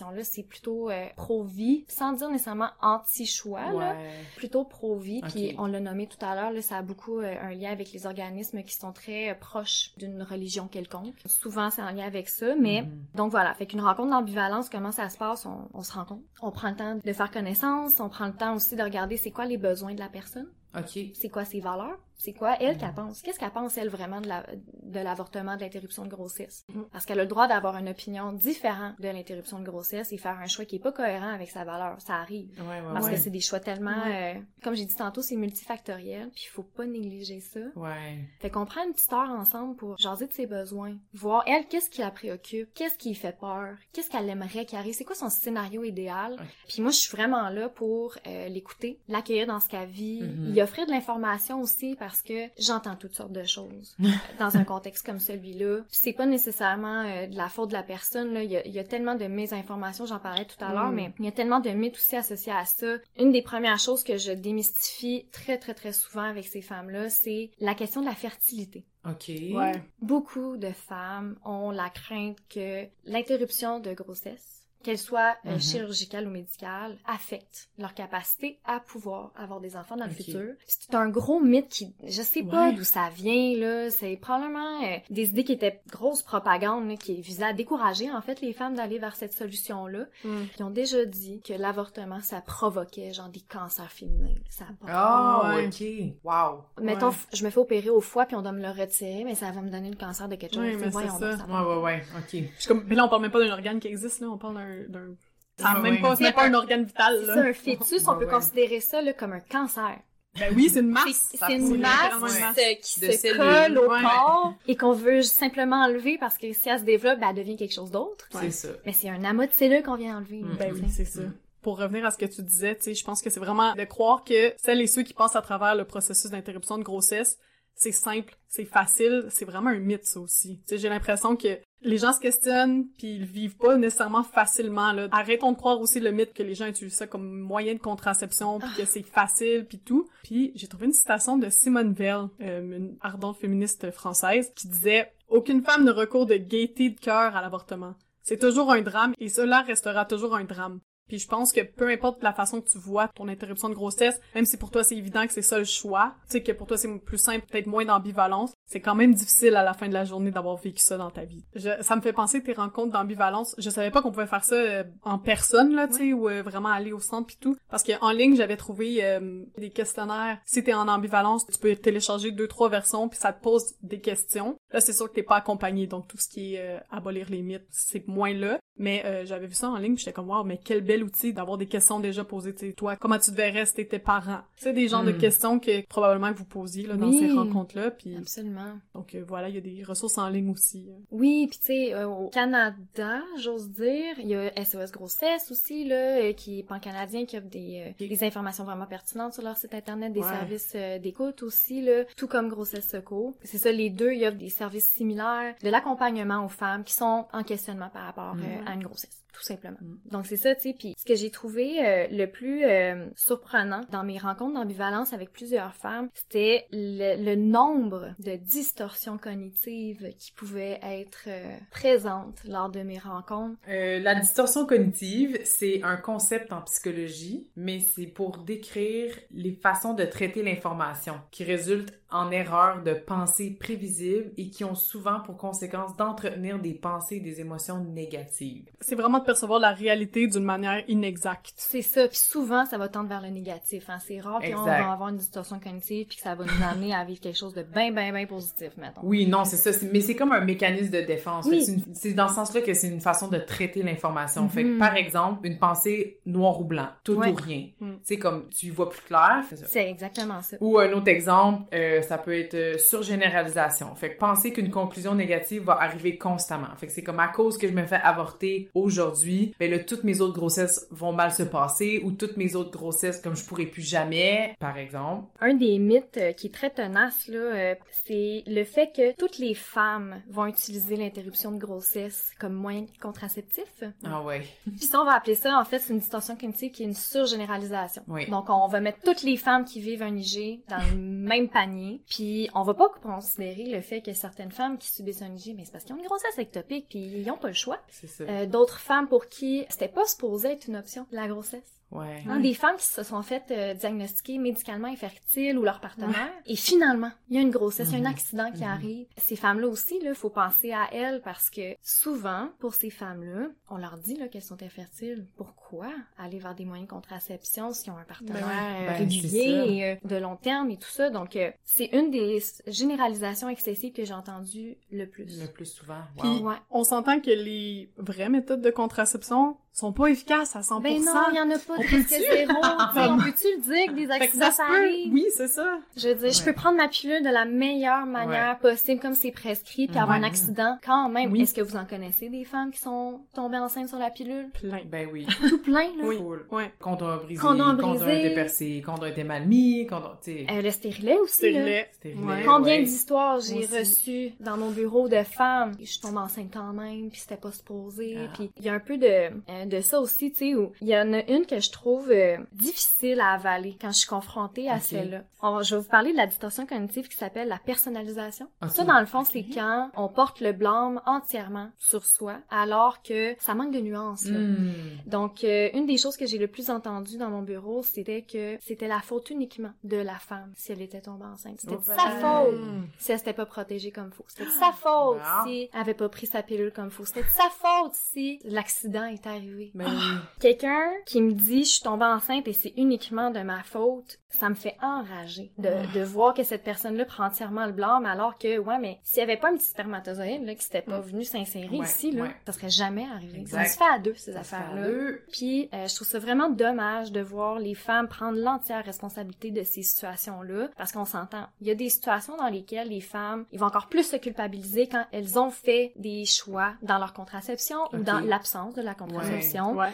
organisations-là, c'est plutôt euh, pro-vie, sans dire nécessairement anti-choix, là Ouais. plutôt pro-vie, puis on l'a nommé tout à l'heure, là, ça a beaucoup euh, un lien avec les organismes qui sont très euh, proches d'une religion quelconque. Souvent, c'est en lien avec ça, mais Mhm. donc voilà, fait qu'une rencontre d'ambivalence, comment ça se passe? On, on se rencontre, on prend le temps de faire connaissance, on prend le temps aussi de regarder c'est quoi les besoins de la personne, OK. c'est quoi ses valeurs, c'est quoi elle qu'elle pense? Qu'est-ce qu'elle pense, elle, vraiment de la- de l'avortement, de l'interruption de grossesse? Mhm. Parce qu'elle a le droit d'avoir une opinion différente de l'interruption de grossesse et faire un choix qui est pas cohérent avec sa valeur. Ça arrive. Ouais, ouais, Parce ouais. que c'est des choix tellement, euh, comme j'ai dit tantôt, c'est multifactoriel, puis il faut pas négliger ça. Ouais. Fait qu'on prend une petite heure ensemble pour jaser de ses besoins, voir elle qu'est-ce qui la préoccupe, qu'est-ce qui lui fait peur, qu'est-ce qu'elle aimerait qu'il arrive, c'est quoi son scénario idéal. Puis moi je suis vraiment là pour euh, l'écouter, l'accueillir dans ce qu'elle vit, Mhm. lui offrir de l'information aussi parce que j'entends toutes sortes de choses dans un contexte comme celui-là. C'est pas nécessairement euh, de la faute de la personne là, il y a, il y a tellement de mésinformations, j'en parlais tout à l'heure, Mhm. mais il y a tellement de mythes aussi associés à ça. Une des premières choses que je démystifie très très très souvent avec ces femmes-là, c'est la question de la fertilité. OK. Ouais. Beaucoup de femmes ont la crainte que l'interruption de grossesse, qu'elle soit euh, Mhm. chirurgicale ou médicale, affecte leur capacité à pouvoir avoir des enfants dans le futur. C'est un gros mythe qui, je sais pas Ouais. d'où ça vient là, c'est probablement euh, des idées qui étaient grosse propagande là, qui visaient à décourager en fait les femmes d'aller vers cette solution-là. Mm. Qui ont déjà dit que l'avortement ça provoquait genre des cancers féminins. Ça a pas Ah, Ouais. OK. Wow. Mettons, Ouais. je me fais opérer au foie puis on doit me le retirer, mais ça va me donner le cancer de quelque chose. Oui, mais c'est ça. Ouais, ouais, ouais. OK. Comme, mais là, on parle même pas d'un organe qui existe, là. On parle d'un, d'un, même pas, c'est même pas un organe vital, C'est un fœtus, on Ouais, peut ouais. considérer ça là, comme un cancer. Ben oui, c'est une masse. c'est une masse une masse qui de se cellules. colle au Ouais. corps et qu'on veut simplement enlever parce que si elle se développe, ben, elle devient quelque chose d'autre. Ouais. C'est ça. Mais c'est un amas de cellules qu'on vient enlever. Mm. Ben tu oui, c'est ça. Pour revenir à ce que tu disais, tu sais, je pense que c'est vraiment de croire que celles et ceux qui passent à travers le processus d'interruption de grossesse, c'est simple, c'est facile, c'est vraiment un mythe ça aussi. J'ai l'impression que les gens se questionnent puis ils vivent pas nécessairement facilement là. Arrêtons de croire aussi le mythe que les gens utilisent ça comme moyen de contraception puis que c'est facile puis tout. Puis j'ai trouvé une citation de Simone Veil, euh, une ardente féministe française, qui disait aucune femme ne recourt de gaieté de cœur à l'avortement. C'est toujours un drame et cela restera toujours un drame. Puis je pense que peu importe la façon que tu vois ton interruption de grossesse, même si pour toi c'est évident que c'est ça le choix, tu sais que pour toi c'est plus simple, peut-être moins d'ambivalence, c'est quand même difficile à la fin de la journée d'avoir vécu ça dans ta vie. Je- ça me fait penser tes rencontres d'ambivalence. Je savais pas qu'on pouvait faire ça euh, en personne là, tu sais, ou euh, vraiment aller au centre puis tout, parce que en ligne j'avais trouvé euh, des questionnaires. Si t'es en ambivalence, tu peux télécharger deux trois versions puis ça te pose des questions. Là c'est sûr que t'es pas accompagné, donc tout ce qui est euh, abolir les mythes, c'est moins là. Mais euh, j'avais vu ça en ligne, puis j'étais comme wow, mais quel bel outil d'avoir des questions déjà posées. Sais, toi, comment tu te verrais si t'étais parent? C'est des genres de Mm. questions que probablement vous posiez là, dans Oui. ces rencontres-là. Puis Absolument. Donc euh, voilà, il y a des ressources en ligne aussi. euh. Oui, puis tu sais, euh, au Canada, j'ose dire, il y a SOS Grossesse aussi, là, qui est pan-canadien, qui offre des, euh, des informations vraiment pertinentes sur leur site internet, des Ouais. services d'écoute aussi, là, tout comme Grossesse Secours. C'est ça, les deux, ils offrent des services similaires, de l'accompagnement aux femmes qui sont en questionnement par rapport Mhm. à une grossesse. Tout simplement. Mm. Donc c'est ça, tu sais. Puis ce que j'ai trouvé euh, le plus euh, surprenant dans mes rencontres d'ambivalence avec plusieurs femmes, c'était le, le nombre de distorsions cognitives qui pouvaient être euh, présentes lors de mes rencontres. Euh, la distorsion cognitive, c'est un concept en psychologie, mais c'est pour décrire les façons de traiter l'information qui résultent en erreurs de pensée prévisibles et qui ont souvent pour conséquence d'entretenir des pensées et des émotions négatives. C'est vraiment de percevoir la réalité d'une manière inexacte. C'est ça. Puis souvent, ça va tendre vers le négatif. Hein. C'est rare qu'on va avoir une distorsion cognitive puis que ça va nous amener à vivre quelque chose de bien, bien, bien positif, mettons. Oui, non, c'est ça. c'est- Mais c'est comme un mécanisme de défense. Oui. Fait que C'est c'est dans ce sens-là que c'est une façon de traiter l'information. Fait que, Mhm. par exemple, une pensée noir ou blanc, tout Ouais. ou rien. Tu sais, comme tu vois plus clair. c'est. C'est exactement ça. Ou un autre exemple, euh, ça peut être euh, surgénéralisation. Fait que penser qu'une conclusion négative va arriver constamment. Fait que c'est comme à cause que je me fais avorter aujourd'hui, ben là, toutes mes autres grossesses vont mal se passer ou toutes mes autres grossesses, comme je pourrais plus jamais, par exemple. Un des mythes euh, qui est très tenace, là, euh, c'est le fait que toutes les femmes vont utiliser l'interruption de grossesse comme moyen contraceptif. Ah ouais. Puis ça, on va appeler ça, en fait, c'est une distorsion cognitive qui est une surgénéralisation. Oui. Donc, on va mettre toutes les femmes qui vivent un IG dans le même panier. Puis, on va pas considérer le fait que certaines femmes qui subissent un IG, mais c'est parce qu'ils ont une grossesse ectopique, puis ils ont pas le choix. C'est ça. Euh, D'autres femmes pour qui c'était pas supposé être une option, la grossesse. Ouais. Hein, Des femmes qui se sont faites euh, diagnostiquer médicalement infertiles ou leur partenaire. Et finalement, il y a une grossesse, il y a un Mhm. accident qui Mhm. arrive. Ces femmes-là aussi, il faut penser à elles parce que souvent, pour ces femmes-là, on leur dit là, qu'elles sont infertiles. Pourquoi aller vers des moyens de contraception s'ils ont un partenaire Ben Ben, régulier et euh, de long terme et tout ça? Donc, euh, c'est une des généralisations excessives que j'ai entendues le plus. Le plus souvent. Puis- Wow. Ouais. On s'entend que les vraies méthodes de contraception sont pas efficaces à 100%. Ben non, il y en a pas de On risque zéro. On peut-tu le dire que des accidents ça se ça peut. arrive? Oui, c'est ça. Je veux dire, je peux prendre ma pilule de la meilleure manière possible, comme c'est prescrit, puis avoir un accident quand même. Oui. Est-ce que vous en connaissez des femmes qui sont tombées enceintes sur la pilule? Plein. Ben oui. Tout plein, là. Oui. Ouais. Condom brisé, Condom brisé. dépercé, condom été mal mis, condom, tu sais. Euh, le stérilet aussi, là. Stérilet, Ouais. Combien ouais. d'histoires j'ai reçues dans mon bureau de femmes? Je suis tombée enceinte quand même, puis c'était pas supposé. Ah. Puis il y a un peu de, euh, de ça aussi, tu sais, où il y en a une que je trouve euh, difficile à avaler quand je suis confrontée à celle-là. On- je vais vous parler de la distorsion cognitive qui s'appelle la personnalisation. Ça, dans le fond, c'est quand on porte le blâme entièrement sur soi, alors que ça manque de nuances. là. Hmm. Donc, euh, une des choses que j'ai le plus entendues dans mon bureau, c'était que c'était la faute uniquement de la femme si elle était tombée enceinte. C'était sa faute si elle s'était pas protégée comme faut. C'était sa faute Ah. si elle avait pas pris sa pilule comme faut. C'était sa faute si l'accident est arrivé. Ben oui. Quelqu'un qui me dit je suis tombée enceinte et c'est uniquement de ma faute, ça me fait enrager de, de voir que cette personne-là prend entièrement le blâme alors que, ouais, mais s'il y avait pas un petit spermatozoïde là, qui s'était pas venu s'insérer Ouais, ici, là, ouais. ça serait jamais arrivé. Exact. Ça se fait à deux, ces affaires-là. Puis euh, je trouve ça vraiment dommage de voir les femmes prendre l'entière responsabilité de ces situations-là, parce qu'on s'entend. Il y a des situations dans lesquelles les femmes, ils vont encore plus se culpabiliser quand elles ont fait des choix dans leur contraception ou dans l'absence de la contraception. Ouais.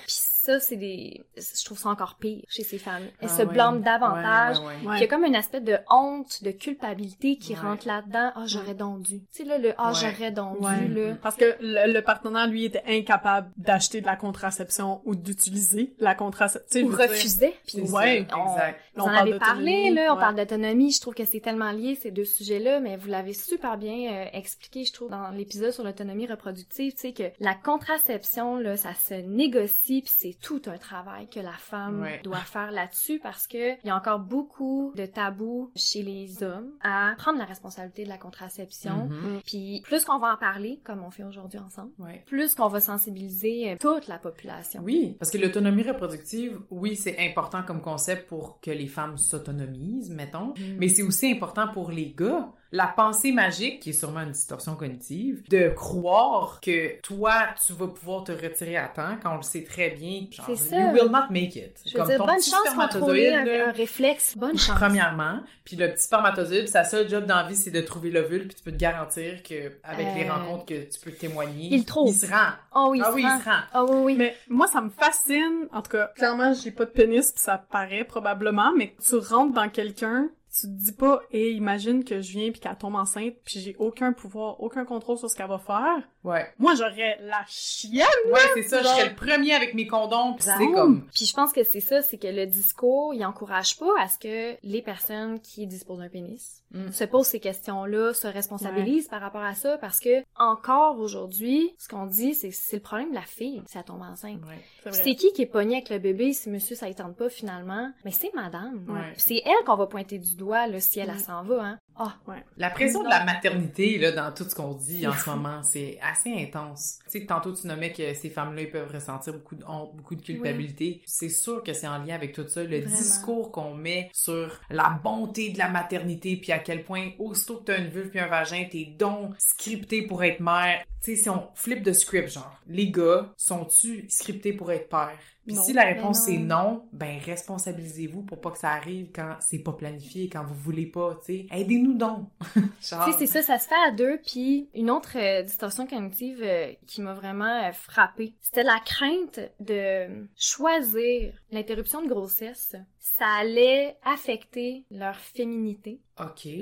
Puis ça, c'est des, je trouve ça encore pire chez ces femmes. Elles Ah se ouais. blâment davantage. Ouais, ouais. Il y a comme un aspect de honte, de culpabilité qui rentre là-dedans. Ah, j'aurais donc dû. Tu sais, là, le ah, j'aurais donc dû, là. Parce que le, le partenaire, lui, était incapable d'acheter de la contraception ou d'utiliser la contraception. Ou refusait. Puis Ouais. on- exact. Vous On en avez parlé, là, on parle d'autonomie. Je trouve que c'est tellement lié, ces deux sujets-là, mais vous l'avez super bien euh, expliqué, je trouve, dans l'épisode sur l'autonomie reproductive, tu sais, que la contraception, là, ça se négocie, puis c'est tout un travail que la femme Ouais. doit faire là-dessus, parce que il y a encore beaucoup de tabous chez les hommes à prendre la responsabilité de la contraception. Mhm. Puis plus qu'on va en parler, comme on fait aujourd'hui ensemble, Ouais. plus qu'on va sensibiliser euh, toute la population. Oui, parce que l'autonomie reproductive, oui, c'est important comme concept pour que les femmes s'autonomisent, mettons, mais c'est aussi important pour les gars. La pensée magique, qui est sûrement une distorsion cognitive, de croire que toi, tu vas pouvoir te retirer à temps quand on le sait très bien. genre, C'est ça. You will not make it. Je veux Comme dire, ton bonne petit chance pour un, réflexe. Bonne chance. Premièrement, puis le petit spermatozoïde, sa seule job dans la vie, c'est de trouver l'ovule, puis tu peux te garantir que avec les Euh, rencontres que tu peux témoigner, il trouve. il se rend. Oh oui, ah il oui, se rend. il se rend. Ah oui, oui. Mais moi, ça me fascine. En tout cas, clairement, j'ai pas de pénis, pis ça paraît probablement, mais tu rentres dans quelqu'un, tu te dis pas, et imagine que je viens puis qu'elle tombe enceinte, puis j'ai aucun pouvoir, aucun contrôle sur ce qu'elle va faire. Ouais. Moi, j'aurais la chienne. Ouais, c'est ça, je serais le premier avec mes condoms, puis c'est comme... Puis je pense que c'est ça, c'est que le discours, il encourage pas à ce que les personnes qui disposent d'un pénis Mm. se posent ces questions-là, se responsabilisent par rapport à ça, parce que encore aujourd'hui, ce qu'on dit, c'est c'est le problème de la fille si elle tombe enceinte. Ouais. C'est qui qui est pogné avec le bébé si monsieur ça ne tente pas finalement? Mais c'est madame. Ouais. Puis C'est elle qu'on va pointer du doigt là, si elle, elle Mm. s'en va. Hein? Ah, La pression de la maternité, là, dans tout ce qu'on dit en ce moment, c'est assez intense. Tu sais, tantôt, tu nommais que ces femmes-là, ils peuvent ressentir beaucoup de honte, beaucoup de culpabilité. C'est sûr que c'est en lien avec tout ça. Le Vraiment. discours qu'on met sur la bonté de la maternité, puis à quel point, aussitôt que t'as une vulve puis un vagin, t'es donc scripté pour être mère. Tu sais, si on flippe de script, genre, les gars, sont-tu scriptés pour être pères? Puis Non. si la réponse c'est non. ben responsabilisez-vous pour pas que ça arrive quand c'est pas planifié, quand vous voulez pas, tu sais. Aidez-nous donc. Tu sais, c'est ça, ça se fait à deux. Puis une autre euh, distorsion cognitive euh, qui m'a vraiment euh, frappée, c'était la crainte de choisir l'interruption de grossesse. Ça allait affecter leur féminité,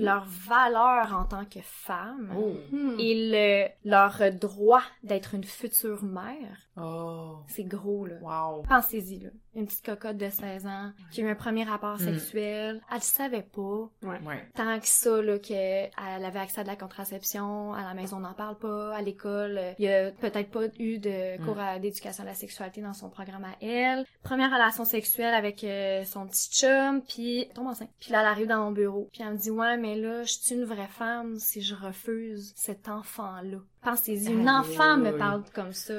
leur valeur en tant que femme Oh. Hmm. et le, leur droit d'être une future mère. Oh. C'est gros, là. Wow. Pensez-y, là. Une petite cocotte de 16 ans qui a eu un premier rapport Mm. sexuel. Elle le savait pas. Ouais. Tant que ça, là, qu'elle avait accès à de la contraception, à la maison on n'en parle pas, à l'école, il y a peut-être pas eu de cours à- d'éducation à la sexualité dans son programme à elle. Première relation sexuelle avec euh, son petit chum, puis elle tombe enceinte. Puis là, elle arrive dans mon bureau, puis elle me dit, ouais, mais là, je suis une vraie femme si je refuse cet enfant-là. Pensez-y, une enfant me parle comme ça.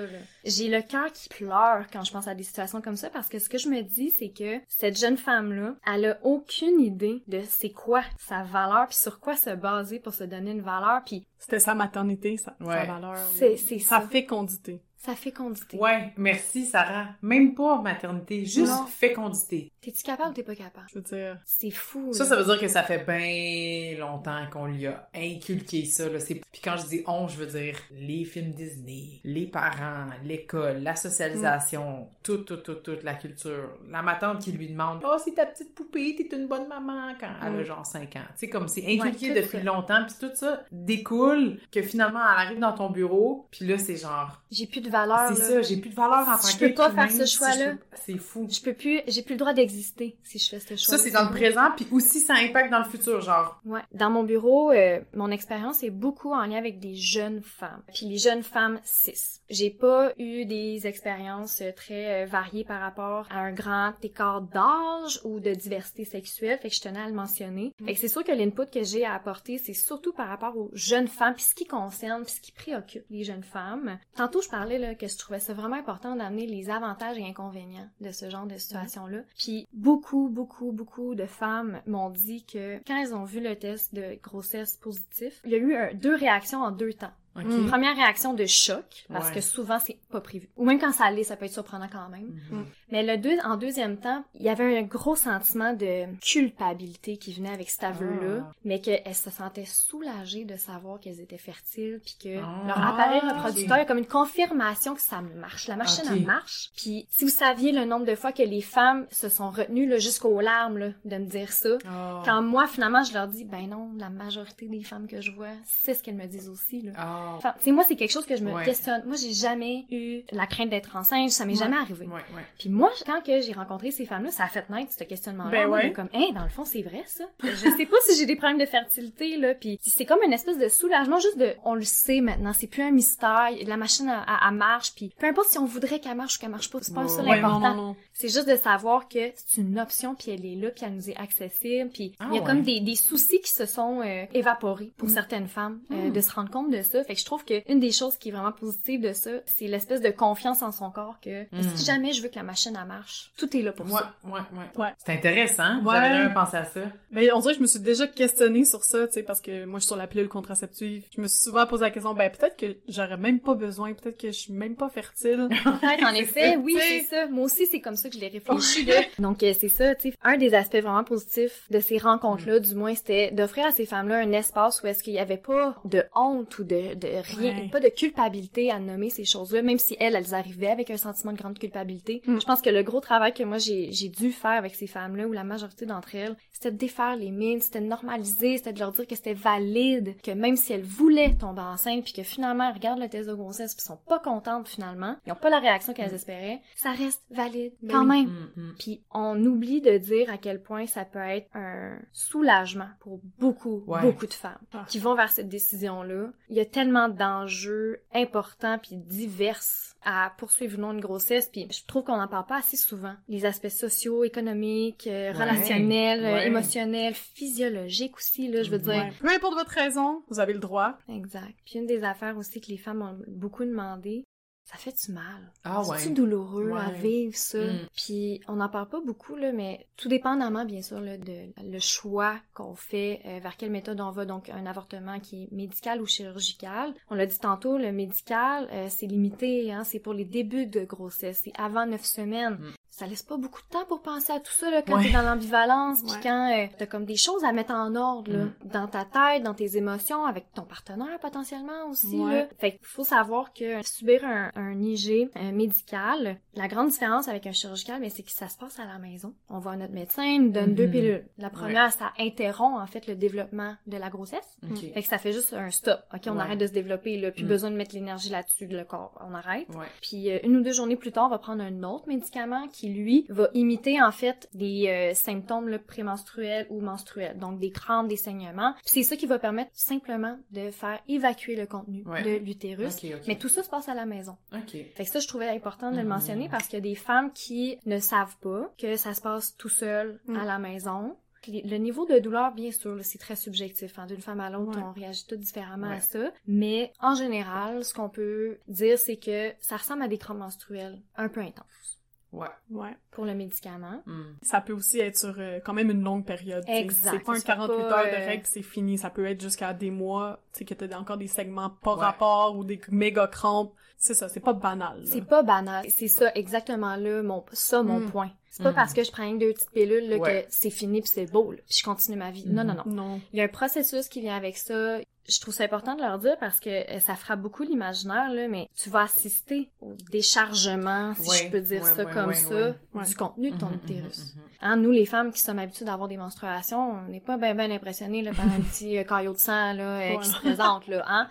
J'ai le cœur qui pleure quand je pense à des situations comme ça parce que ce que je me dis, c'est que cette jeune femme-là, elle a aucune idée de c'est quoi sa valeur puis sur quoi se baser pour se donner une valeur puis C'était sa maternité, sa, valeur. c'est c'est Sa ça. fécondité. Sa fécondité. Ouais, merci Sarah. Même pas maternité, juste Non. fécondité. T'es-tu capable ou t'es pas capable? Je veux dire, C'est fou. Ça, là. ça veut dire que ça fait bien longtemps qu'on lui a inculqué ça. Là. C'est- Puis quand je dis on, je veux dire les films Disney, les parents, l'école, la socialisation, tout, tout, tout, toute la culture. La matante qui lui demande « Oh, c'est ta petite poupée, t'es une bonne maman » quand elle a Mm. genre 5 ans. Tu sais, comme c'est inculqué depuis ça. longtemps, puis tout ça découle que finalement, elle arrive dans ton bureau, puis là, c'est genre J'ai plus de valeur. C'est ça, j'ai plus de valeur en tant Je que peux pas faire ce choix-là. C'est fou. Je peux plus, j'ai plus le droit d'exister si je fais ce choix. Ça, c'est dans le présent, puis aussi ça impacte dans le futur, genre. Ouais. Dans mon bureau, euh, mon expérience est beaucoup en lien avec des jeunes femmes. Puis les jeunes femmes cis. J'ai pas eu des expériences euh, très euh, variées par rapport à un grand écart d'âge ou de diversité sexuelle. Fait que je tenais à le mentionner. Fait que c'est sûr que l'input que j'ai à apporter, c'est surtout par rapport aux jeunes femmes, puis ce qui concerne, puis ce qui préoccupe les jeunes femmes. Tantôt, je parlais là, que je trouvais ça vraiment important d'amener les avantages et inconvénients de ce genre de situation-là. Puis beaucoup, beaucoup, beaucoup de femmes m'ont dit que quand elles ont vu le test de grossesse positif, il y a eu deux réactions en deux temps. Mm. Première réaction de choc, parce Ouais. que souvent c'est pas prévu. Ou même quand ça allait, ça peut être surprenant quand même. Mhm. Mais le deux, en deuxième temps, il y avait un gros sentiment de culpabilité qui venait avec cet aveu-là, Ah. mais qu'elles se sentaient soulagées de savoir qu'elles étaient fertiles, puis que Ah, leur appareil ok. reproducteur est comme une confirmation que ça marche. La machine, elle marche. Puis si vous saviez le nombre de fois que les femmes se sont retenues là, jusqu'aux larmes là, de me dire ça, Ah. quand moi, finalement, je leur dis, ben non, la majorité des femmes que je vois, c'est ce qu'elles me disent aussi, là. Ah. Enfin, sais, moi, c'est quelque chose que je me Ouais. questionne. Moi, j'ai jamais eu la crainte d'être enceinte, ça m'est Ouais. jamais arrivé. Ouais. Puis moi, quand que j'ai rencontré ces femmes-là, ça a fait naître ce questionnement-là. Ben moi, comme, hey, dans le fond, c'est vrai, ça? Je sais pas si j'ai des problèmes de fertilité, là. Puis c'est comme une espèce de soulagement, juste de, on le sait maintenant, c'est plus un mystère. La machine, elle marche. Puis peu importe si on voudrait qu'elle marche ou qu'elle marche pas, c'est pas ça l'important. C'est juste de savoir que c'est une option, puis elle est là, puis elle nous est accessible, puis Ah il y a comme des, des soucis qui se sont euh, évaporés pour Mm. certaines femmes euh, Mm. de se rendre compte de ça. Fait que je trouve que une des choses qui est vraiment positive de ça, c'est l'espèce de confiance en son corps que Mm. si jamais je veux que la machine elle marche, tout est là pour Ouais, ça. ouais, ouais. Ouais. C'est intéressant. Ouais. J'avais jamais pensé à ça. Mais on dirait que je me suis déjà questionnée sur ça, tu sais, parce que moi, je suis sur la pilule contraceptive. Je me suis souvent posé la question, ben, peut-être que j'aurais même pas besoin, peut-être que je suis même pas fertile. Peut-être, en effet, oui, c'est ça. Moi aussi, c'est comme ça que je l'ai réfléchi. là. Donc, euh, c'est ça, tu sais. Un des aspects vraiment positifs de ces rencontres-là, du moins, c'était d'offrir à ces femmes-là un espace où est-ce qu'il y avait pas de honte ou de, de rien, Ouais. pas de culpabilité à nommer ces choses-là, même si elles, elles arrivaient avec un sentiment de grande culpabilité. Mm. Je pense que le gros travail que moi, j'ai j'ai dû faire avec ces femmes-là, ou la majorité d'entre elles, c'était de défaire les mines, c'était de normaliser, c'était de leur dire que c'était valide, que même si elles voulaient tomber enceinte, puis que finalement, elles regardent le test de grossesse, puis sont pas contentes finalement, ils ont pas la réaction qu'elles espéraient, ça reste valide Ben quand oui. même. Mm, mm. Puis on oublie de dire à quel point ça peut être un soulagement pour beaucoup, Ouais. beaucoup de femmes Ah. qui vont vers cette décision-là. Il y a tellement d'enjeux importants puis divers à poursuivre ou non une grossesse, puis je trouve qu'on n'en parle pas assez souvent. Les aspects sociaux, économiques, euh, Ouais. relationnels, euh, Ouais. Émotionnels, physiologiques aussi, là, je veux dire. Peu importe votre raison, vous avez le droit. Exact. Puis une des affaires aussi que les femmes ont beaucoup demandé, ça fait du mal? Ah ouais. C'est douloureux à vivre ça? Mm. Puis on n'en parle pas beaucoup là, mais tout dépendamment bien sûr là, de le choix qu'on fait euh, vers quelle méthode on va. Donc un avortement qui est médical ou chirurgical. On l'a dit tantôt, le médical euh, c'est limité, hein, c'est pour les débuts de grossesse, c'est avant neuf semaines. Mm. Ça laisse pas beaucoup de temps pour penser à tout ça là, quand Ouais. t'es dans l'ambivalence, puis Ouais. quand euh, t'as comme des choses à mettre en ordre là, Mm. dans ta tête, dans tes émotions, avec ton partenaire potentiellement aussi. Ouais. Là. Fait qu'il faut savoir que subir un, un IG euh, médical, la grande différence avec un chirurgical, mais c'est que ça se passe à la maison. On voit notre médecin, il nous donne deux Mhm. pilules. La première, ça interrompt en fait le développement de la grossesse. Ok. Fait que ça fait juste un stop. Ok, on arrête de se développer, là, plus Mm. besoin de mettre l'énergie là-dessus, le corps, on arrête. Puis euh, une ou deux journées plus tard, on va prendre un autre médicament qui qui, lui, va imiter en fait des euh, symptômes là, prémenstruels ou menstruels, donc des crampes, des saignements. C'est ça qui va permettre simplement de faire évacuer le contenu Ouais. de l'utérus. Mais tout ça se passe à la maison. Ok. Fait que ça, je trouvais important de le Mhm. mentionner parce qu'il y a des femmes qui ne savent pas que ça se passe tout seul Mm. à la maison. Le niveau de douleur, bien sûr, c'est très subjectif. hein. D'une femme à l'autre, Ouais. on réagit tout différemment Ouais. à ça. Mais en général, ce qu'on peut dire, c'est que ça ressemble à des crampes menstruelles un peu intenses Ouais. Ouais. pour le médicament. Hmm. Ça peut aussi être sur euh, quand même une longue période. Exact. C'est pas un Ça sera 48 pas, heures de euh, règles, c'est fini. Ça peut être jusqu'à des mois, tu sais, que t'as encore des segments pas Ouais. rapport ou des méga crampes. C'est ça, c'est pas banal. C'est pas banal. C'est ça exactement là, mon, ça mon Mm. point. C'est pas Mm. parce que je prends une deux petites pilules là, Ouais. que c'est fini puis c'est beau, là, puis je continue ma vie. Non, Mhm. non, non. Non. Il y a un processus qui vient avec ça. Je trouve ça important de leur dire parce que euh, ça frappe beaucoup l'imaginaire, là, mais tu vas assister au déchargement, si Ouais, je peux dire ouais, ça ouais, comme ouais, ça, du contenu de ton Mhm, utérus. mhm, mhm. Hein, nous, les femmes qui sommes habituées d'avoir des menstruations, on n'est pas bien ben impressionnés là, par un petit euh, caillot de sang là, euh, qui se présente. Là, hein?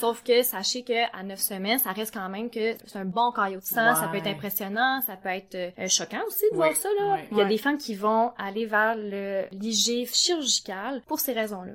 Sauf que sachez que à neuf semaines, ça reste quand même que c'est un bon caillot de sang, ça peut être impressionnant, ça peut être euh, choquant aussi de Ouais, voir ça. Là. ouais. Il y a Ouais. des femmes qui vont aller vers le l'IG chirurgical pour ces raisons-là.